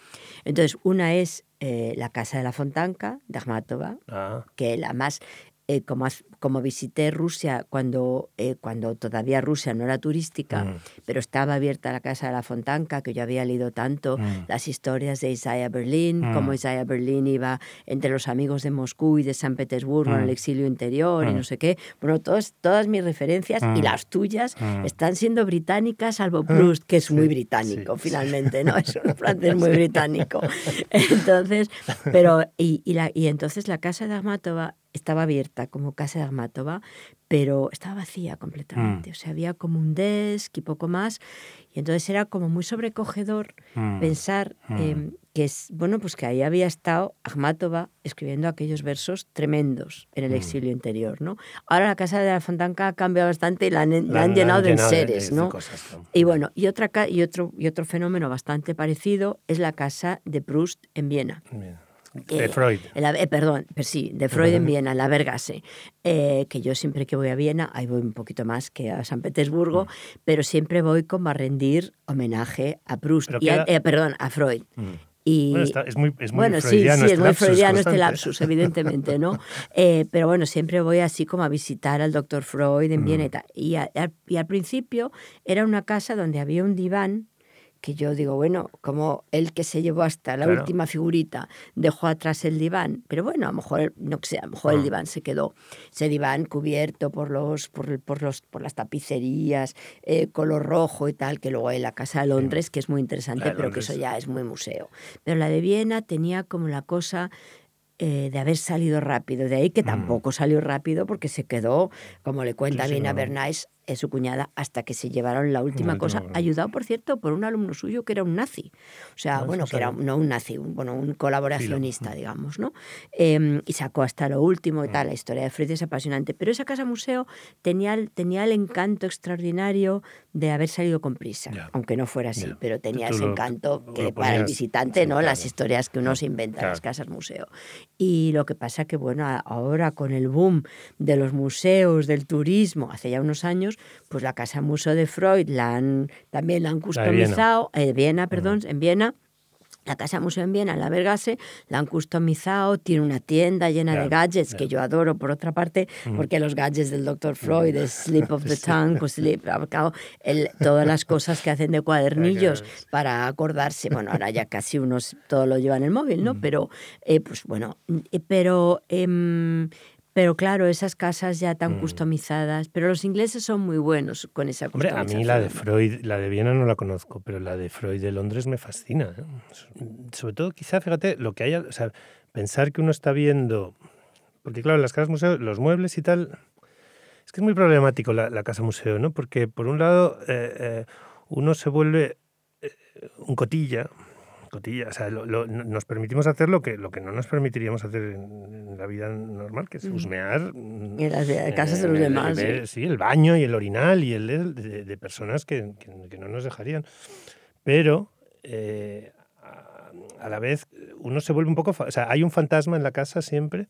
Entonces, una es eh, la Casa de la Fontanka, de Akhmatova, Ah, que la más eh, como, como visité Rusia cuando, eh, cuando todavía Rusia no era turística, Mm. pero estaba abierta la Casa de la Fontanka, que yo había leído tanto, Mm. las historias de Isaiah Berlin, Mm. cómo Isaiah Berlin iba entre los amigos de Moscú y de San Petersburgo en Mm. el exilio interior y Mm. no sé qué. Bueno, todas, todas mis referencias y Mm. las tuyas Mm. están siendo británicas, salvo Proust, que es muy Sí, británico, sí. finalmente, ¿no? Es un francés muy británico. Entonces, pero, y, y, la, y entonces la casa de Akhmatova estaba abierta como casa de Akhmatova, pero estaba vacía completamente. Mm. O sea, había como un desk y poco más. Y entonces era como muy sobrecogedor mm. pensar eh, que es, bueno, pues que ahí había estado Akhmatova escribiendo aquellos versos tremendos en el Mm. exilio interior, ¿no? Ahora la casa de la Fontanca ha cambiado bastante y la han, la La- han la llenado de llenado enseres, de ¿no? cosas, ¿no? Y bueno, y, otra, y, otro, y otro fenómeno bastante parecido es la casa de Proust en Viena. Bien. Eh, De Freud. eh, perdón, pues sí, de Freud en Viena, en la Vergase, eh, que yo siempre que voy a Viena, ahí voy un poquito más que a San Petersburgo, Mm. pero siempre voy como a rendir homenaje a Proust, Pero y a- queda- perdón, a Freud. Mm. Y, Bueno, está- es muy, es muy bueno, sí, freudiano sí, este es muy lapsus freudiano este lapsus, evidentemente, ¿no? Eh, pero bueno, siempre voy así como a visitar al doctor Freud en Viena Mm. tal. Y, a- y al principio era una casa donde había un diván que yo digo, bueno, como el que se llevó hasta la Claro. última figurita dejó atrás el diván, pero bueno, a lo mejor, no sé, a lo mejor el Ah. diván se quedó. Ese diván cubierto por los, por, los, por las tapicerías, eh, color rojo y tal, que luego hay la casa de Londres, que es muy interesante, pero que eso ya es muy museo. Pero la de Viena tenía como la cosa eh, de haber salido rápido. De ahí que Mm. tampoco salió rápido porque se quedó, como le cuenta Sí, sí, bien a. Bernays, es su cuñada, hasta que se llevaron la última última cosa, cosa. ayudado, por cierto, por un alumno suyo que era un nazi. O sea, Ah, bueno, que era no un nazi, un, bueno, un colaboracionista, digamos, ¿no? Eh, y sacó hasta lo último y Mm. tal. La historia de Freud es apasionante. Pero esa casa museo tenía, tenía el encanto extraordinario de haber salido con prisa, Ya. aunque no fuera así, Ya. pero tenía ese lo- encanto que para el ponías- visitante, ¿no? claro. Las historias que uno se inventa en las Claro. casas museo. Y lo que pasa que, bueno, ahora con el boom de los museos, del turismo, hace ya unos años, pues la casa museo de Freud la han, también la han Viena. customizado, eh, Viena, perdón, en Viena. La Casa Museo en Viena, en la Vergase, la han customizado, tiene una tienda llena de gadgets que yo adoro, por otra parte, porque los gadgets del Dr. Freud, el Slip of the Tongue, pues sleep, claro, el- todas las cosas que hacen de cuadernillos para acordarse, bueno, ahora ya casi unos todo lo llevan en el móvil, ¿no? Pero, eh, pues bueno, eh, pero... em, pero claro, esas casas ya tan customizadas, pero los ingleses son muy buenos con esa Hombre, a customización. mí la de Freud, la de Viena no la conozco, pero la de Freud de Londres me fascina. ¿eh? Sobre todo, quizá, fíjate, lo que haya, o sea, pensar que uno está viendo, porque claro, las casas museo, los muebles y tal, es que es muy problemático la, la casa museo, ¿no? Porque por un lado, eh, eh, uno se vuelve eh, un cotilla, escotilla. O sea, nos permitimos hacer lo que, lo que no nos permitiríamos hacer en, la vida normal, que es husmear. En las casas de los demás. sí. el baño y el orinal y el de, personas que, que, no nos dejarían. Pero eh, a, la vez uno se vuelve un poco... O sea, hay un fantasma en la casa siempre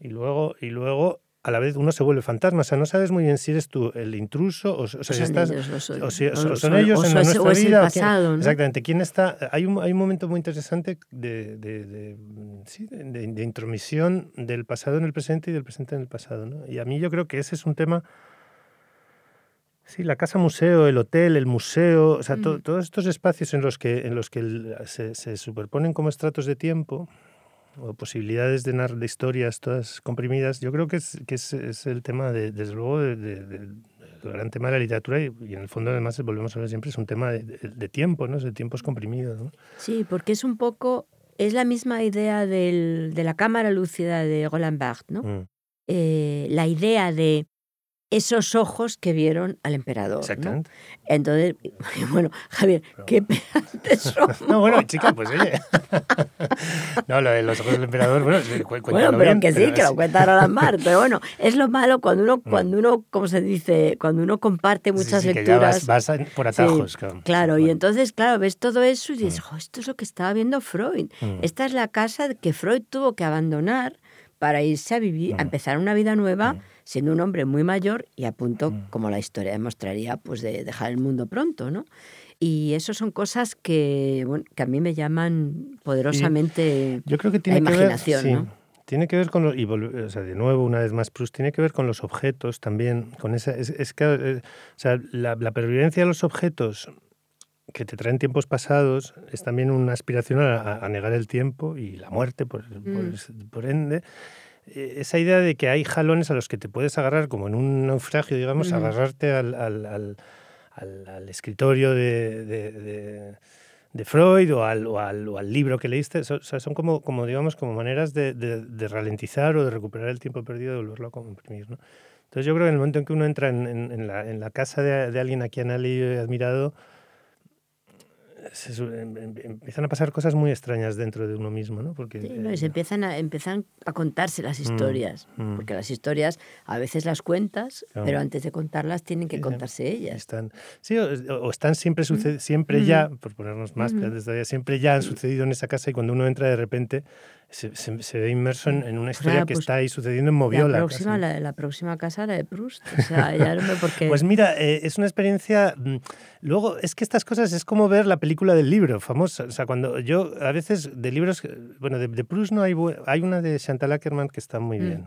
y luego, y luego a la vez uno se vuelve fantasma. O sea, no sabes muy bien si eres tú el intruso o, si estás. o, si, son, ellos en nuestra vida. Pasado, Exactamente. ¿Quién está? Hay un, hay un momento muy interesante de, de, de, sí, de, intromisión del pasado en el presente y del presente en el pasado. ¿no? Y a mí yo creo que ese es un tema. Sí, la casa museo, el hotel, el museo, o sea, mm. todos estos espacios en los que, en los que se, se superponen como estratos de tiempo, o posibilidades de narrar de historias todas comprimidas, yo creo que es, que es, es el tema, de, desde luego, del gran tema de la literatura y, en el fondo además volvemos a ver siempre, es un tema de, tiempo, ¿no? de tiempos comprimidos. ¿no? Sí, porque es un poco, es la misma idea del, de la cámara lúcida de Roland Barthes, ¿no? Mm. Eh, la idea de esos ojos que vieron al emperador. Exactamente. Entonces, bueno, Javier, qué pedantes son. No, bueno, chica, pues oye. No, lo de los ojos del emperador, bueno, Bueno, pero que sí, que lo cuenta Roland Mar. Pero bueno, es lo malo cuando uno, mm. cuando uno, como se dice, cuando uno comparte muchas sí, sí, lecturas. Que vas, por atajos, claro. Claro, y entonces, claro, ves todo eso y dices, mm. esto es lo que estaba viendo Freud. Mm. Esta es la casa que Freud tuvo que abandonar para irse a vivir, a empezar una vida nueva siendo un hombre muy mayor y a punto, mm. como la historia demostraría, pues de dejar el mundo pronto, ¿no? Y eso son cosas que, bueno, que a mí me llaman poderosamente Yo creo que tiene la imaginación, que ver, ¿no? Tiene que ver con los, y o sea, de nuevo, una vez más, Proust, tiene que ver con los objetos también, con esa, es, que, eh, o sea, la, pervivencia de los objetos que te traen tiempos pasados es también una aspiración a, negar el tiempo y la muerte, por, por, mm. por ende. Eh, esa idea de que hay jalones a los que te puedes agarrar, como en un naufragio, digamos, agarrarte al, al, al, al, escritorio de, de, de, Freud o al, o al, libro que leíste. o sea, son como, como, digamos, como maneras de, ralentizar o de recuperar el tiempo perdido y volverlo a comprimir. ¿no? Entonces yo creo que en el momento en que uno entra en, en, la, en la, casa de, alguien a quien ha leído y admirado, Em, em, empiezan a pasar cosas muy extrañas dentro de uno mismo, ¿no? Porque, sí, no, y se eh, empiezan a, empiezan a contarse las mm, historias, mm. porque las historias a veces las cuentas, pero antes de contarlas tienen que contarse ellas. Están, sí, o, están siempre, mm. siempre ya, por ponernos más, siempre ya han sucedido en esa casa y cuando uno entra de repente se, ve inmerso en, una historia que pues está ahí sucediendo en Moviola. La próxima, la, la, próxima casa, la de Proust. O sea, ya no por qué. Pues mira, eh, es una experiencia. Mm, luego, es que estas cosas es como ver la película del libro, famosa. O sea, cuando yo, a veces, de libros. Bueno, de, de Proust no hay. Hay una de Chantal Ackerman que está muy mm. bien.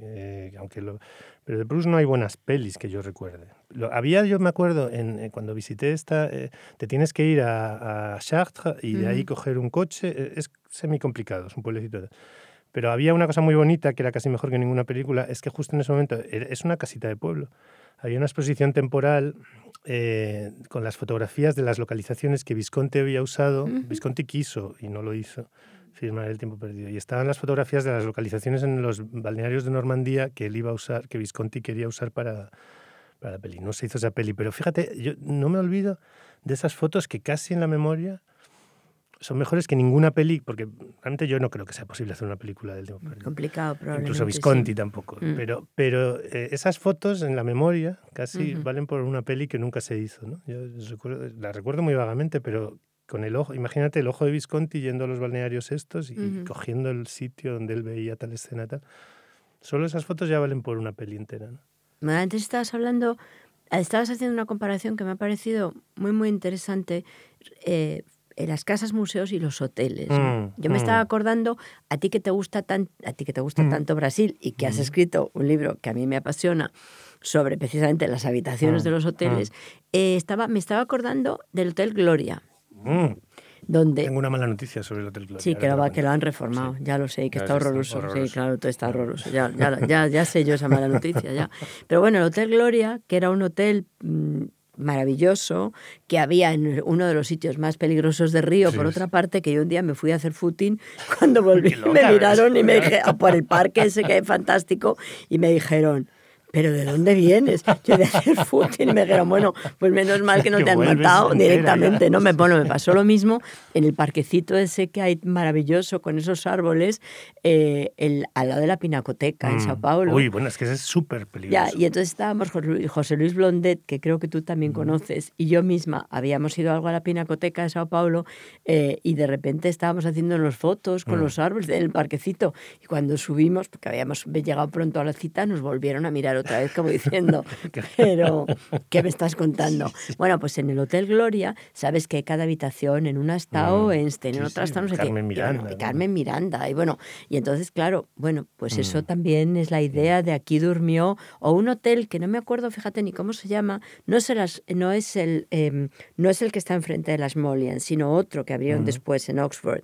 Eh, aunque lo, pero de Proust no hay buenas pelis que yo recuerde. Lo, había, yo me acuerdo, en, eh, cuando visité esta, te tienes que ir a, a Chartres y de ahí coger un coche. es semi complicado, es un pueblecito. Pero había una cosa muy bonita que era casi mejor que ninguna película, es que justo en ese momento es una casita de pueblo. Había una exposición temporal eh, con las fotografías de las localizaciones que Visconti había usado. Visconti quiso y no lo hizo firmar el tiempo perdido. Y estaban las fotografías de las localizaciones en los balnearios de Normandía que él iba a usar, que Visconti quería usar para, para la peli. No se hizo esa peli, pero fíjate, yo no me olvido de esas fotos que casi en la memoria son mejores que ninguna peli, porque realmente yo no creo que sea posible hacer una película del tiempo perdido. Complicado, probablemente. Incluso Visconti tampoco. Mm. Pero, pero eh, esas fotos en la memoria casi valen por una peli que nunca se hizo. ¿no? Yo la recuerdo muy vagamente, pero con el ojo, imagínate el ojo de Visconti yendo a los balnearios estos y cogiendo el sitio donde él veía tal escena tal. Solo esas fotos ya valen por una peli entera. ¿no? Antes estabas hablando, estabas haciendo una comparación que me ha parecido muy, muy interesante. Eh, las casas museos y los hoteles. Mm, Yo me mm. estaba acordando a ti que te gusta tan, a ti que te gusta mm. tanto Brasil y que has escrito un libro que a mí me apasiona sobre precisamente las habitaciones de los hoteles. Eh, estaba, me estaba acordando del Hotel Gloria. Donde, Tengo una mala noticia sobre el Hotel Gloria. Sí, que lo, que lo han reformado, ya lo sé, que está horroroso. Sí, claro, todo está horroroso. Ya, ya, ya, ya, sé yo esa mala noticia. ya. Pero bueno, el Hotel Gloria, que era un hotel maravilloso que había en uno de los sitios más peligrosos de Río, por otra parte, que yo un día me fui a hacer footing, cuando volví me miraron y me dijeron, por el parque ese que es fantástico, y me dijeron, ¿pero de dónde vienes? Yo de hacer footing. Y me dijeron, bueno, pues menos mal que no te han matado directamente. No me, bueno, me pasó lo mismo en el parquecito ese que hay maravilloso con esos árboles eh, el, al lado de la Pinacoteca en Sao mm. Paulo. Uy, bueno, es que es súper peligroso. Ya, y entonces estábamos José Luis Blondet, que creo que tú también mm. conoces, y yo misma habíamos ido algo a la Pinacoteca de Sao Paulo eh, y de repente estábamos haciéndonos fotos con mm. los árboles del parquecito. Y cuando subimos, porque habíamos llegado pronto a la cita, nos volvieron a mirar otra vez como diciendo, pero ¿qué me estás contando? Bueno, pues en el Hotel Gloria, sabes que cada habitación en una está mm. Einstein, en otra está no sé Carmen Miranda. Y Carmen Miranda. Y bueno, y entonces, claro, bueno, pues eso mm. también es la idea de aquí durmió, o un hotel que no me acuerdo, fíjate ni cómo se llama, no es el, no es el, em, no es el que está enfrente de las Molian, sino otro que abrieron después en Oxford,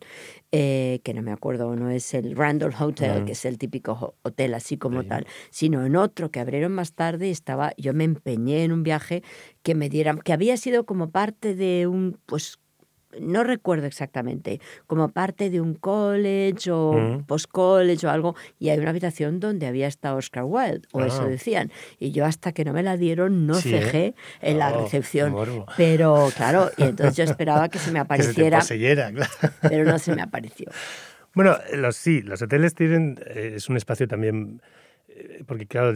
eh, que no me acuerdo, no es el Randall Hotel, que es el típico hotel así como tal, sino en otro que abrieron más tarde y estaba, yo me empeñé en un viaje que me dieran, que había sido como parte de un, pues no recuerdo exactamente, como parte de un college o post-college o algo, y hay una habitación donde había estado Oscar Wilde, o eso ah. decían. Y yo hasta que no me la dieron no cejé en la oh, recepción. Pero claro, y entonces yo esperaba que se me apareciera. Pero no se me apareció. Bueno, los, sí, los hoteles tienen, eh, es un espacio también porque claro,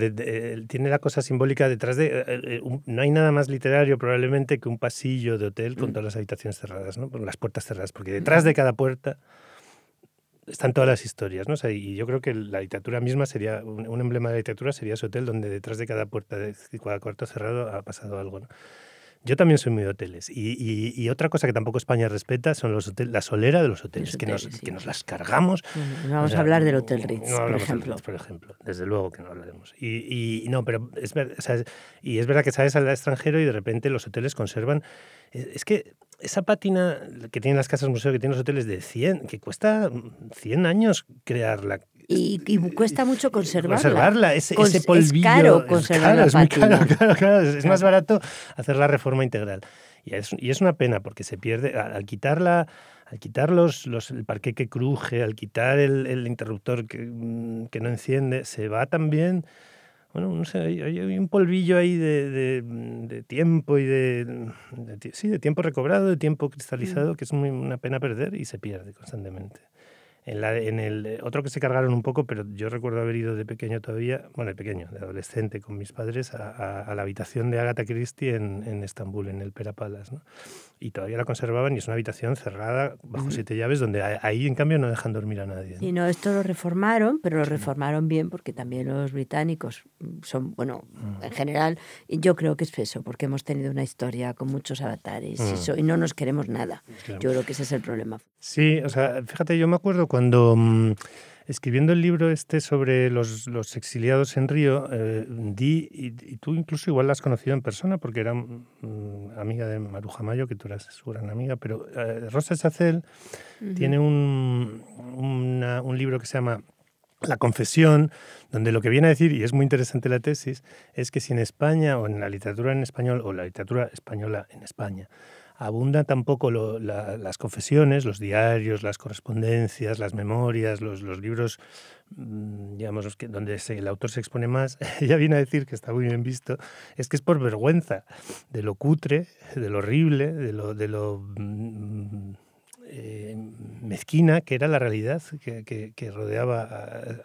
tiene la cosa simbólica detrás de... Eh, eh, no hay nada más literario probablemente que un pasillo de hotel con mm. todas las habitaciones cerradas, ¿no? las puertas cerradas, porque detrás de cada puerta están todas las historias, ¿no? y yo creo que la literatura misma sería, un, emblema de la literatura sería ese hotel donde detrás de cada puerta, de cada cuarto cerrado ha pasado algo, ¿no? Yo también soy muy de hoteles. Y, otra cosa que tampoco España respeta son los hoteles, la solera de los hoteles, que, nos, que nos las cargamos. vamos a hablar del Hotel Ritz, por ejemplo. por ejemplo. Desde luego que no hablaremos. Y, no, pero es, y es verdad que sales al extranjero y de repente los hoteles conservan... Es que esa pátina que tienen las casas museo, que tienen los hoteles de 100, que cuesta 100 años crearla, y, cuesta mucho conservarla. Conservarla, ese, polvillo. Es caro conservar es muy caro, claro, Es más barato hacer la reforma integral. Y es, y es una pena porque se pierde, al quitarla al quitar los, los, el parque que cruje, al quitar el, el interruptor que, mm, que, no enciende, se va también, bueno, no sé, hay, hay un polvillo ahí de, de, de tiempo y de, sí, de tiempo recobrado, de tiempo cristalizado, mm. que es muy, una pena perder y se pierde constantemente. En, el otro que se cargaron un poco, pero yo recuerdo haber ido de pequeño todavía, bueno, de pequeño, de adolescente con mis padres, a, la habitación de Agatha Christie en, Estambul, en el Pera Palace. Y todavía la conservaban y es una habitación cerrada bajo siete llaves donde ahí en cambio no dejan dormir a nadie. Y no, esto lo reformaron, pero lo reformaron bien porque también los británicos son, bueno, mm. en general, yo creo que es eso, porque hemos tenido una historia con muchos avatares y, mm. no nos queremos nada. Yo creo que ese es el problema. Sí, o sea, fíjate, yo me acuerdo cuando... Escribiendo el libro este sobre los, los exiliados en Río, eh, di, y, tú incluso igual la has conocido en persona porque era mm, amiga de Maruja Mayo, que tú eras su gran amiga, pero eh, Rosa Sacel tiene un, un libro que se llama la confesión, donde lo que viene a decir, y es muy interesante la tesis, es que si en España o en la literatura en español o la literatura española en España abundan tampoco las confesiones, los diarios, las correspondencias, las memorias, los, libros, mm, digamos, que, donde el autor se expone más, ella viene a decir que está muy bien visto, es que es por vergüenza de lo cutre, de lo horrible, de lo, de lo mm, eh, mezquina que era la realidad que, rodeaba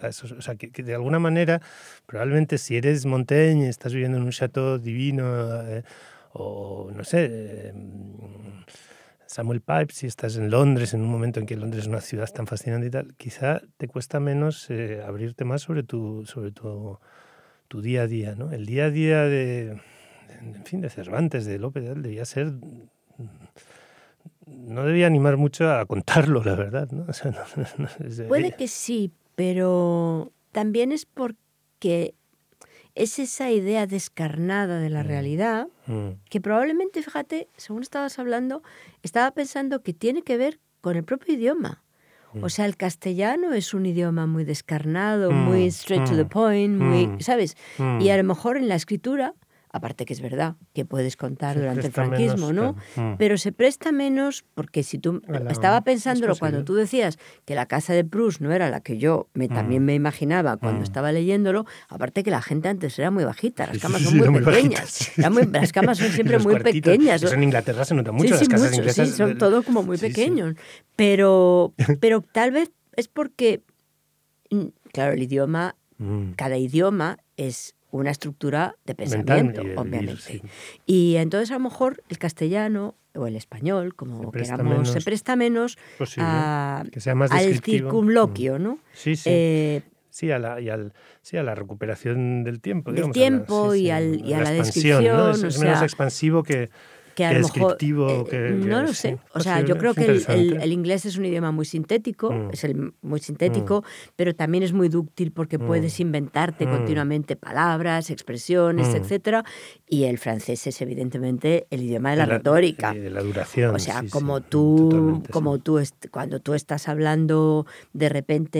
a, esos. O sea, que, de alguna manera, probablemente si eres Montaigne, estás viviendo en un chateau divino, eh, o no sé, em, Samuel Pipes, si estás en Londres, en un momento en que Londres es una ciudad tan fascinante y tal, quizá te cuesta menos eh, abrirte más sobre tu, sobre tu, tu, día a día, ¿no? El día a día de, en fin, de Cervantes, de López, debía ser... No debía animar mucho a contarlo, la verdad, ¿no? Puede que sí, pero también es porque es esa idea descarnada de la mm. realidad mm. que probablemente, fíjate, según estabas hablando, estaba pensando que tiene que ver con el propio idioma. O mm. sea, el castellano es un idioma muy descarnado, muy straight to the point, muy, ¿sabes? Y a lo mejor en la escritura aparte que es verdad que puedes contar Se durante el franquismo, menos, ¿no? Mm. Pero se presta menos porque si tú la- estaba es pensándolo cuando tú decías que la casa de Proust no era la que yo me, también me imaginaba cuando Mm. estaba leyéndolo, aparte que la gente antes era muy bajita, las camas sí, son sí, muy pequeñas, sí. muy- las camas son siempre muy cuartitos. pequeñas. Eso en Inglaterra se nota mucho, las casas mucho, inglesas. sí, son del- todo como muy pequeños. Pero, pero tal vez es porque, mm, claro, el idioma, Mm. cada idioma es una estructura de pensamiento, vivir, obviamente. sí. Y entonces a lo mejor el castellano o el español, como Se queramos, se presta menos Posible, a- que sea más al circunloquio, ¿no? Sí, sí. Eh, Sí, a la, y al, sí, a la recuperación del tiempo. Del digamos, tiempo a la, y al- y a la ¿no? Es, descripción, o es menos sea, expansivo que, que a lo mejor eh, que, no que- lo sé o sea posible, yo creo que el, el- interesante. el inglés es un idioma muy sintético Mm. es el muy sintético pero también es muy dúctil porque puedes inventarte Mm. continuamente palabras expresiones Mm. etcétera y el francés es evidentemente el idioma de la, retórica y de la duración. o sea, sí, sí, como tú, sí. como tú cuando tú estás hablando de repente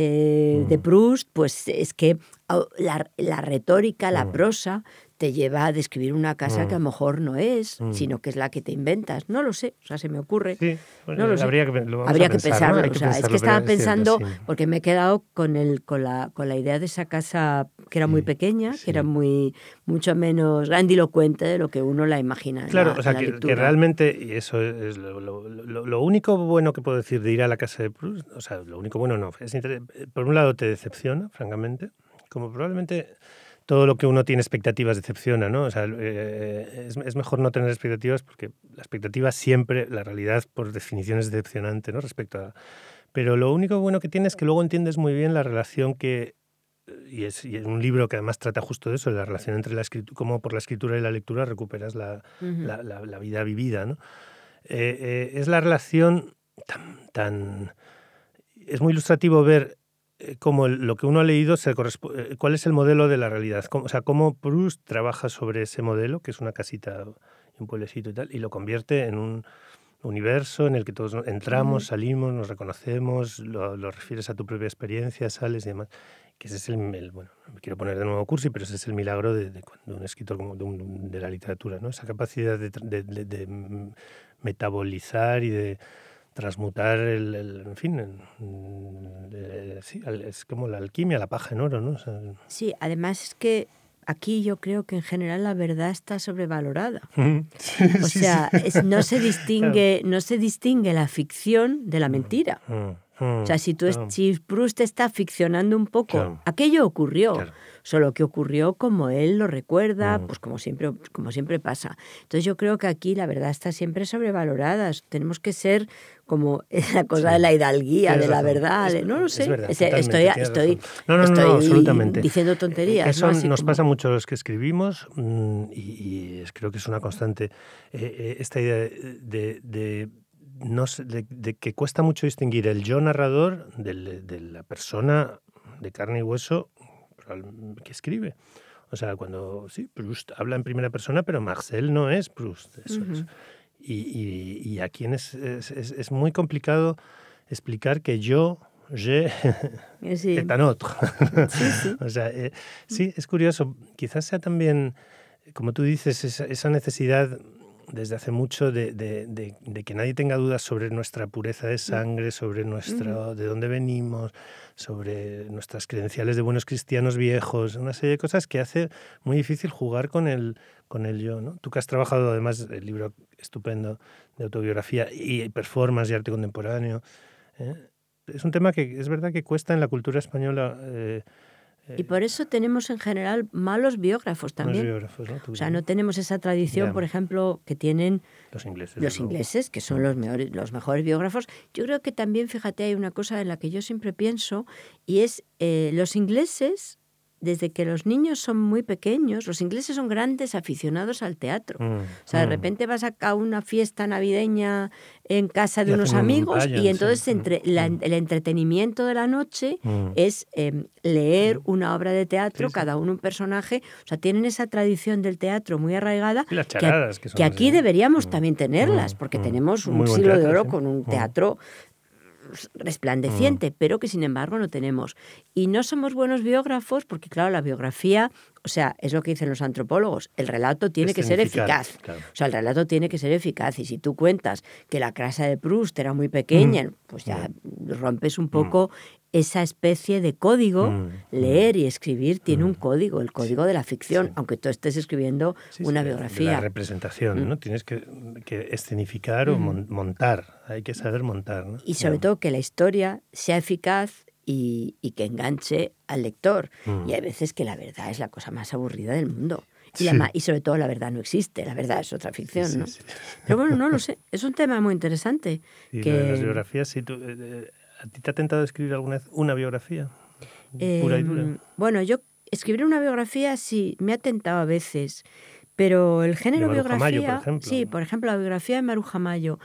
de Mm. Proust, pues es que au, la, la retórica, la Mm. prosa, te lleva a describir una casa Mm. que a lo mejor no es, Mm. sino que es la que te inventas. No lo sé, o sea, se me ocurre. Sí, bueno, No lo sé. habría que, lo Habría que pensarlo. O sea, es que estaba pensando, sí. porque me he quedado con, el, con, la, con la idea de esa casa que era muy Sí, pequeña, que era muy mucho menos grandilocuente de lo que uno la imagina. Claro, la- o sea, que, realmente, y eso es lo, lo- lo- lo único bueno que puedo decir de ir a la casa de Proust, o sea, lo único bueno no, es por un lado te decepciona, francamente, como probablemente todo lo que uno tiene expectativas decepciona, ¿no? O sea, eh, es, es mejor no tener expectativas porque la expectativa siempre, la realidad por definición es decepcionante, ¿no? Respecto a... Pero lo único bueno que tiene es que luego entiendes muy bien la relación que y es, y es un libro que además trata justo de eso, de la relación entre la escritura, cómo por la escritura y la lectura recuperas la, Ujú. la, la- la vida vivida. ¿no? Eh, eh, es la relación tan, tan... Es muy ilustrativo ver eh, cómo el- lo que uno ha leído, se correspo- eh, cuál es el modelo de la realidad. O sea, cómo Proust trabaja sobre ese modelo, que es una casita y un pueblecito y tal, y lo convierte en un universo en el que todos entramos, salimos, nos reconocemos, lo, lo refieres a tu propia experiencia, sales y demás. Que ese es el, el- bueno, no me quiero poner de nuevo cursi, pero ese es el milagro de, de cuando un escritor como de, un- de la literatura, ¿no? Esa capacidad de, de- de- de, mm, metabolizar y de transmutar el, el- en fin, en- mm, eh, sí, al- es como la alquimia, la paja en oro, ¿no? O sea, Sí, además es que aquí yo creo que en general la verdad está sobrevalorada. sí, O sea, sí. es- no, se distingue, no se distingue la ficción de la mentira. Mm, mm, O sea, si, tú es- claro. si Proust está ficcionando un poco, Claro. aquello ocurrió, Claro. solo que ocurrió como él lo recuerda, Mm. pues como siempre, como siempre pasa. Entonces yo creo que aquí la verdad está siempre sobrevalorada. Tenemos que ser como la cosa Sí. de la hidalguía, de la razón. verdad. Es- de- no lo es sé. verdad, Es- estoy, tienes estoy, razón. No, no, no, no, estoy absolutamente. diciendo tonterías. Eso nos como- pasa mucho a los que escribimos mm, y, y es- creo que es una constante. eh, eh, esta idea de, de- no sé, de- de que cuesta mucho distinguir el yo narrador del- de la persona de carne y hueso que escribe. O sea, cuando sí, Proust habla en primera persona, pero Marcel no es Proust. Eso es. Ujú. Y, y- y aquí es, es- es- es muy complicado explicar que yo, je, Sí. est un autre. Sí, sí. O sea, eh, sí, es curioso. Quizás sea también, como tú dices, esa, esa necesidad desde hace mucho de, de- de- de que nadie tenga dudas sobre nuestra pureza de sangre, sobre nuestro, de dónde venimos, sobre nuestras credenciales de buenos cristianos viejos, una serie de cosas que hace muy difícil jugar con el, con el yo. ¿no? Tú que has trabajado además el libro estupendo de autobiografía y performance y arte contemporáneo. ¿eh? Es un tema que es verdad que cuesta en la cultura española. eh, Y por eso tenemos en general malos biógrafos también. biógrafos, ¿no? O sea, no tenemos esa tradición, por ejemplo, que tienen los ingleses. los ingleses, que son los, mejores, los mejores biógrafos. Yo creo que también, fíjate, hay una cosa en la que yo siempre pienso, y es eh, los ingleses, desde que los niños son muy pequeños, los ingleses son grandes aficionados al teatro. Mm, O sea, de mm. repente vas a una fiesta navideña en casa de Y unos amigos y entonces entre la- mm. el entretenimiento de la noche Mm. es eh, leer una obra de teatro, Sí, sí. cada uno un personaje. O sea, tienen esa tradición del teatro muy arraigada Y las charadas, que son que aquí deberíamos también tenerlas, porque tenemos un Muy siglo de oro con un teatro resplandeciente, pero que sin embargo no tenemos. Y no somos buenos biógrafos porque, claro, la biografía O sea, es lo que dicen los antropólogos. El relato tiene que ser eficaz. O sea, el relato tiene que ser eficaz. Y si tú cuentas que la casa de Proust era muy pequeña, mm. pues ya mm. rompes un poco esa especie de código, mm, leer y escribir tiene un código, el código de la ficción, aunque tú estés escribiendo una biografía. la representación, ¿no? Tienes que, escenificar o montar, hay que saber montar. ¿no? Y sobre todo que la historia sea eficaz y, que enganche al lector. Y hay veces que la verdad es la cosa más aburrida del mundo. Y, y, sobre todo la verdad no existe, la verdad es otra ficción, ¿no? Pero bueno, no lo sé, es un tema muy interesante. Y que... las biografías, si tú, eh, eh, ¿A ti te ha tentado escribir alguna vez una biografía? Pura y dura. Em, bueno, yo escribir una biografía sí, me ha tentado a veces, pero el género biografía... por Sí, por ejemplo, la biografía de Maruja Mayo.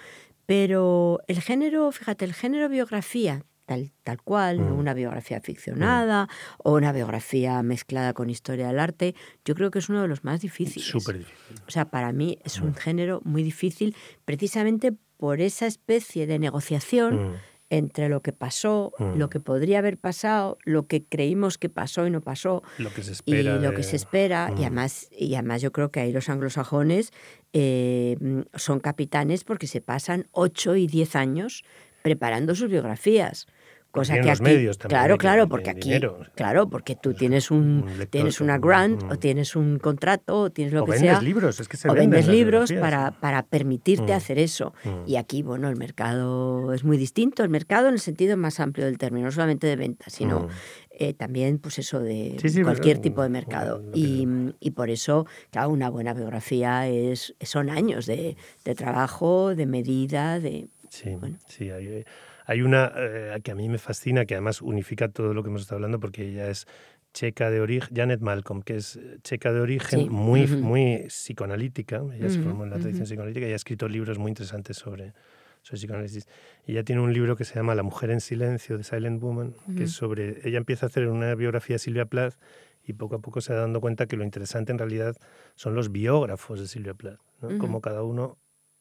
Pero el género, fíjate, el género biografía, tal, tal cual, mm. una biografía ficcionada mm. o una biografía mezclada con historia del arte, yo creo que es uno de los más difíciles. Súper difícil. O sea, para mí es un mm. género muy difícil precisamente por esa especie de negociación entre lo que pasó, lo mm. que podría haber pasado, lo que creímos que pasó y no pasó, lo que se espera y lo que se espera. Y, mm. además, y además yo creo que ahí los anglosajones eh, son capitanes porque se pasan 8 y 10 años preparando sus biografías. Cosa que aquí, medios también, claro, claro, porque aquí, claro, porque tú tienes un, tienes una grant o tienes un contrato o tienes lo que vendes sea, libros, es que se o vendes libros para, para permitirte mm, hacer eso. Mm. Y aquí, bueno, el mercado es muy distinto, el mercado en el sentido más amplio del término, no solamente de venta, sino mm. eh, también, pues eso de cualquier tipo de mercado. Y, y, por eso, claro, una buena biografía es son años de, de trabajo, de medida, de Sí, sí, hay, hay una eh, que a mí me fascina, que además unifica todo lo que hemos estado hablando, porque ella es checa de origen, Janet Malcolm, que es checa de origen, muy, muy psicoanalítica. Ella se formó en la tradición psicoanalítica y ha escrito libros muy interesantes sobre, sobre psicoanálisis. Ella tiene un libro que se llama La mujer en silencio, de Silent Woman, que es sobre. Ella empieza a hacer una biografía de Silvia Plath y poco a poco se va dando cuenta que lo interesante en realidad son los biógrafos de Silvia Plath, ¿no? como cada uno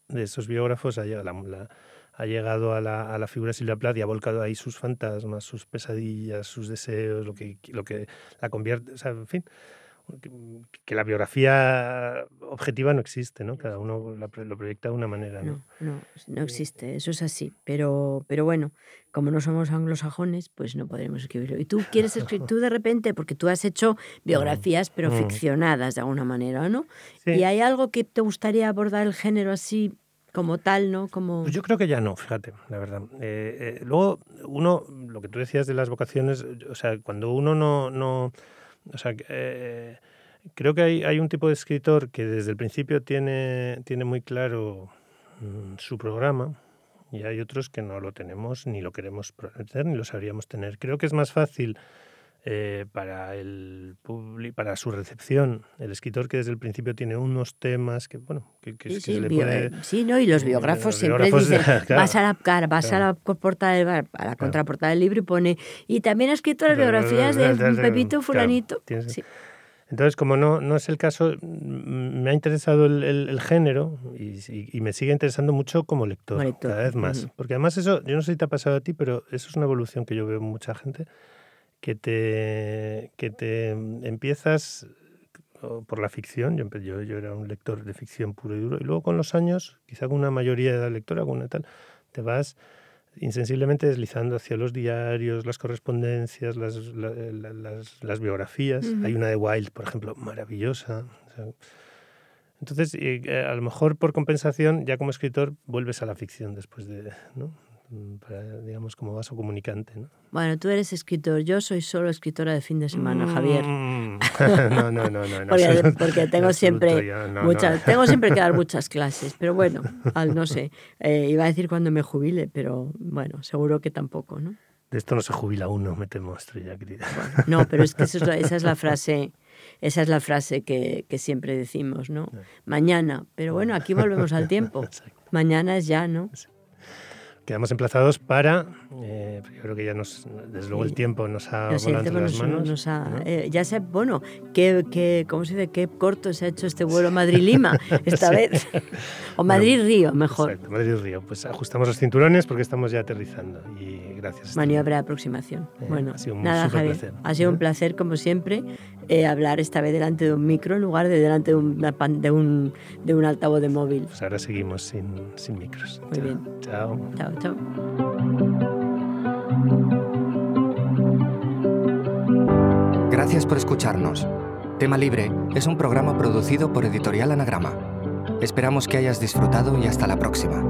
de esos biógrafos ha llegado la, ha llegado a la, a la figura de Silvia Plath y ha volcado ahí sus fantasmas, sus pesadillas, sus deseos, lo que, lo que la convierte, o sea, en fin, que, la biografía objetiva no existe, ¿no? Cada uno lo proyecta de una manera, ¿no? No, no, existe, eso es así. Pero, pero bueno, como no somos anglosajones, pues no podremos escribirlo. Y tú quieres escribir, tú de repente, porque tú has hecho biografías, pero mm. ficcionadas de alguna manera, ¿no? ¿Y hay algo que te gustaría abordar el género así como tal, ¿no? Como... Pues yo creo que ya no, fíjate, la verdad. Eh, eh, luego, uno, lo que tú decías de las vocaciones, o sea, cuando uno no... no o sea, eh, creo que hay, hay, un tipo de escritor que desde el principio tiene, tiene muy claro mm, su programa y hay otros que no lo tenemos, ni lo queremos tener, ni lo sabríamos tener. Creo que es más fácil eh, para, el para su recepción, el escritor que desde el principio tiene unos temas que, bueno, que, sí, se le puede... Eh, sí, ¿no? Y los biógrafos siempre dicen, vas a la, vas a la, portada a la contraportada del libro y pone, y también ha escrito las biografías de Pepito Fulanito. Entonces, como no, no es el caso, me ha interesado el, el, género y, y, me sigue interesando mucho como lector, cada vez más. Porque además eso, yo no sé si te ha pasado a ti, pero eso es una evolución que yo veo en mucha gente que te, que te empiezas por la ficción, yo, yo, yo, era un lector de ficción puro y duro, y luego con los años, quizá con una mayoría de la lectora, con una tal, te vas insensiblemente deslizando hacia los diarios, las correspondencias, las, las, las, biografías. Hay una de Wilde, por ejemplo, maravillosa. entonces, eh, a lo mejor por compensación, ya como escritor, vuelves a la ficción después de... ¿no? Mm, para, digamos, como vaso comunicante. ¿no? Bueno, tú eres escritor, yo soy solo escritora de fin de semana, Javier. Mm. no, no, no, no. porque, tengo siempre muchas, tengo siempre que dar muchas clases, pero bueno, al no sé, eh, iba a decir cuando me jubile, pero bueno, seguro que tampoco, ¿no? De esto no se jubila uno, me temo, estrella querida. no, pero es que esa es la, esa es la frase, esa es la frase que, que siempre decimos, ¿no? Mañana, pero bueno, aquí volvemos al tiempo. Mañana es ya, ¿no? quedamos emplazados para. Eh, yo creo que ya nos, desde luego el tiempo nos ha volado entre las manos. Eh, ya sé, bueno, qué, qué, ¿cómo se dice? Qué corto se ha hecho este vuelo Madrid-Lima esta vez. O Madrid-Río, mejor. Exacto, Madrid-Río. Pues ajustamos los cinturones porque estamos ya aterrizando. Y gracias. Este Maniobra de aproximación. Eh, bueno, ha sido un nada, Javier, placer. Ha sido un placer, como siempre, hablar esta vez delante de un micro en lugar de delante de, una de, un, de un altavoz de móvil. Pues ahora seguimos sin, sin micros. Muy bien. Chao. chao. Gracias por escucharnos. Tema Libre es un programa producido por Editorial Anagrama. Esperamos que hayas disfrutado y hasta la próxima.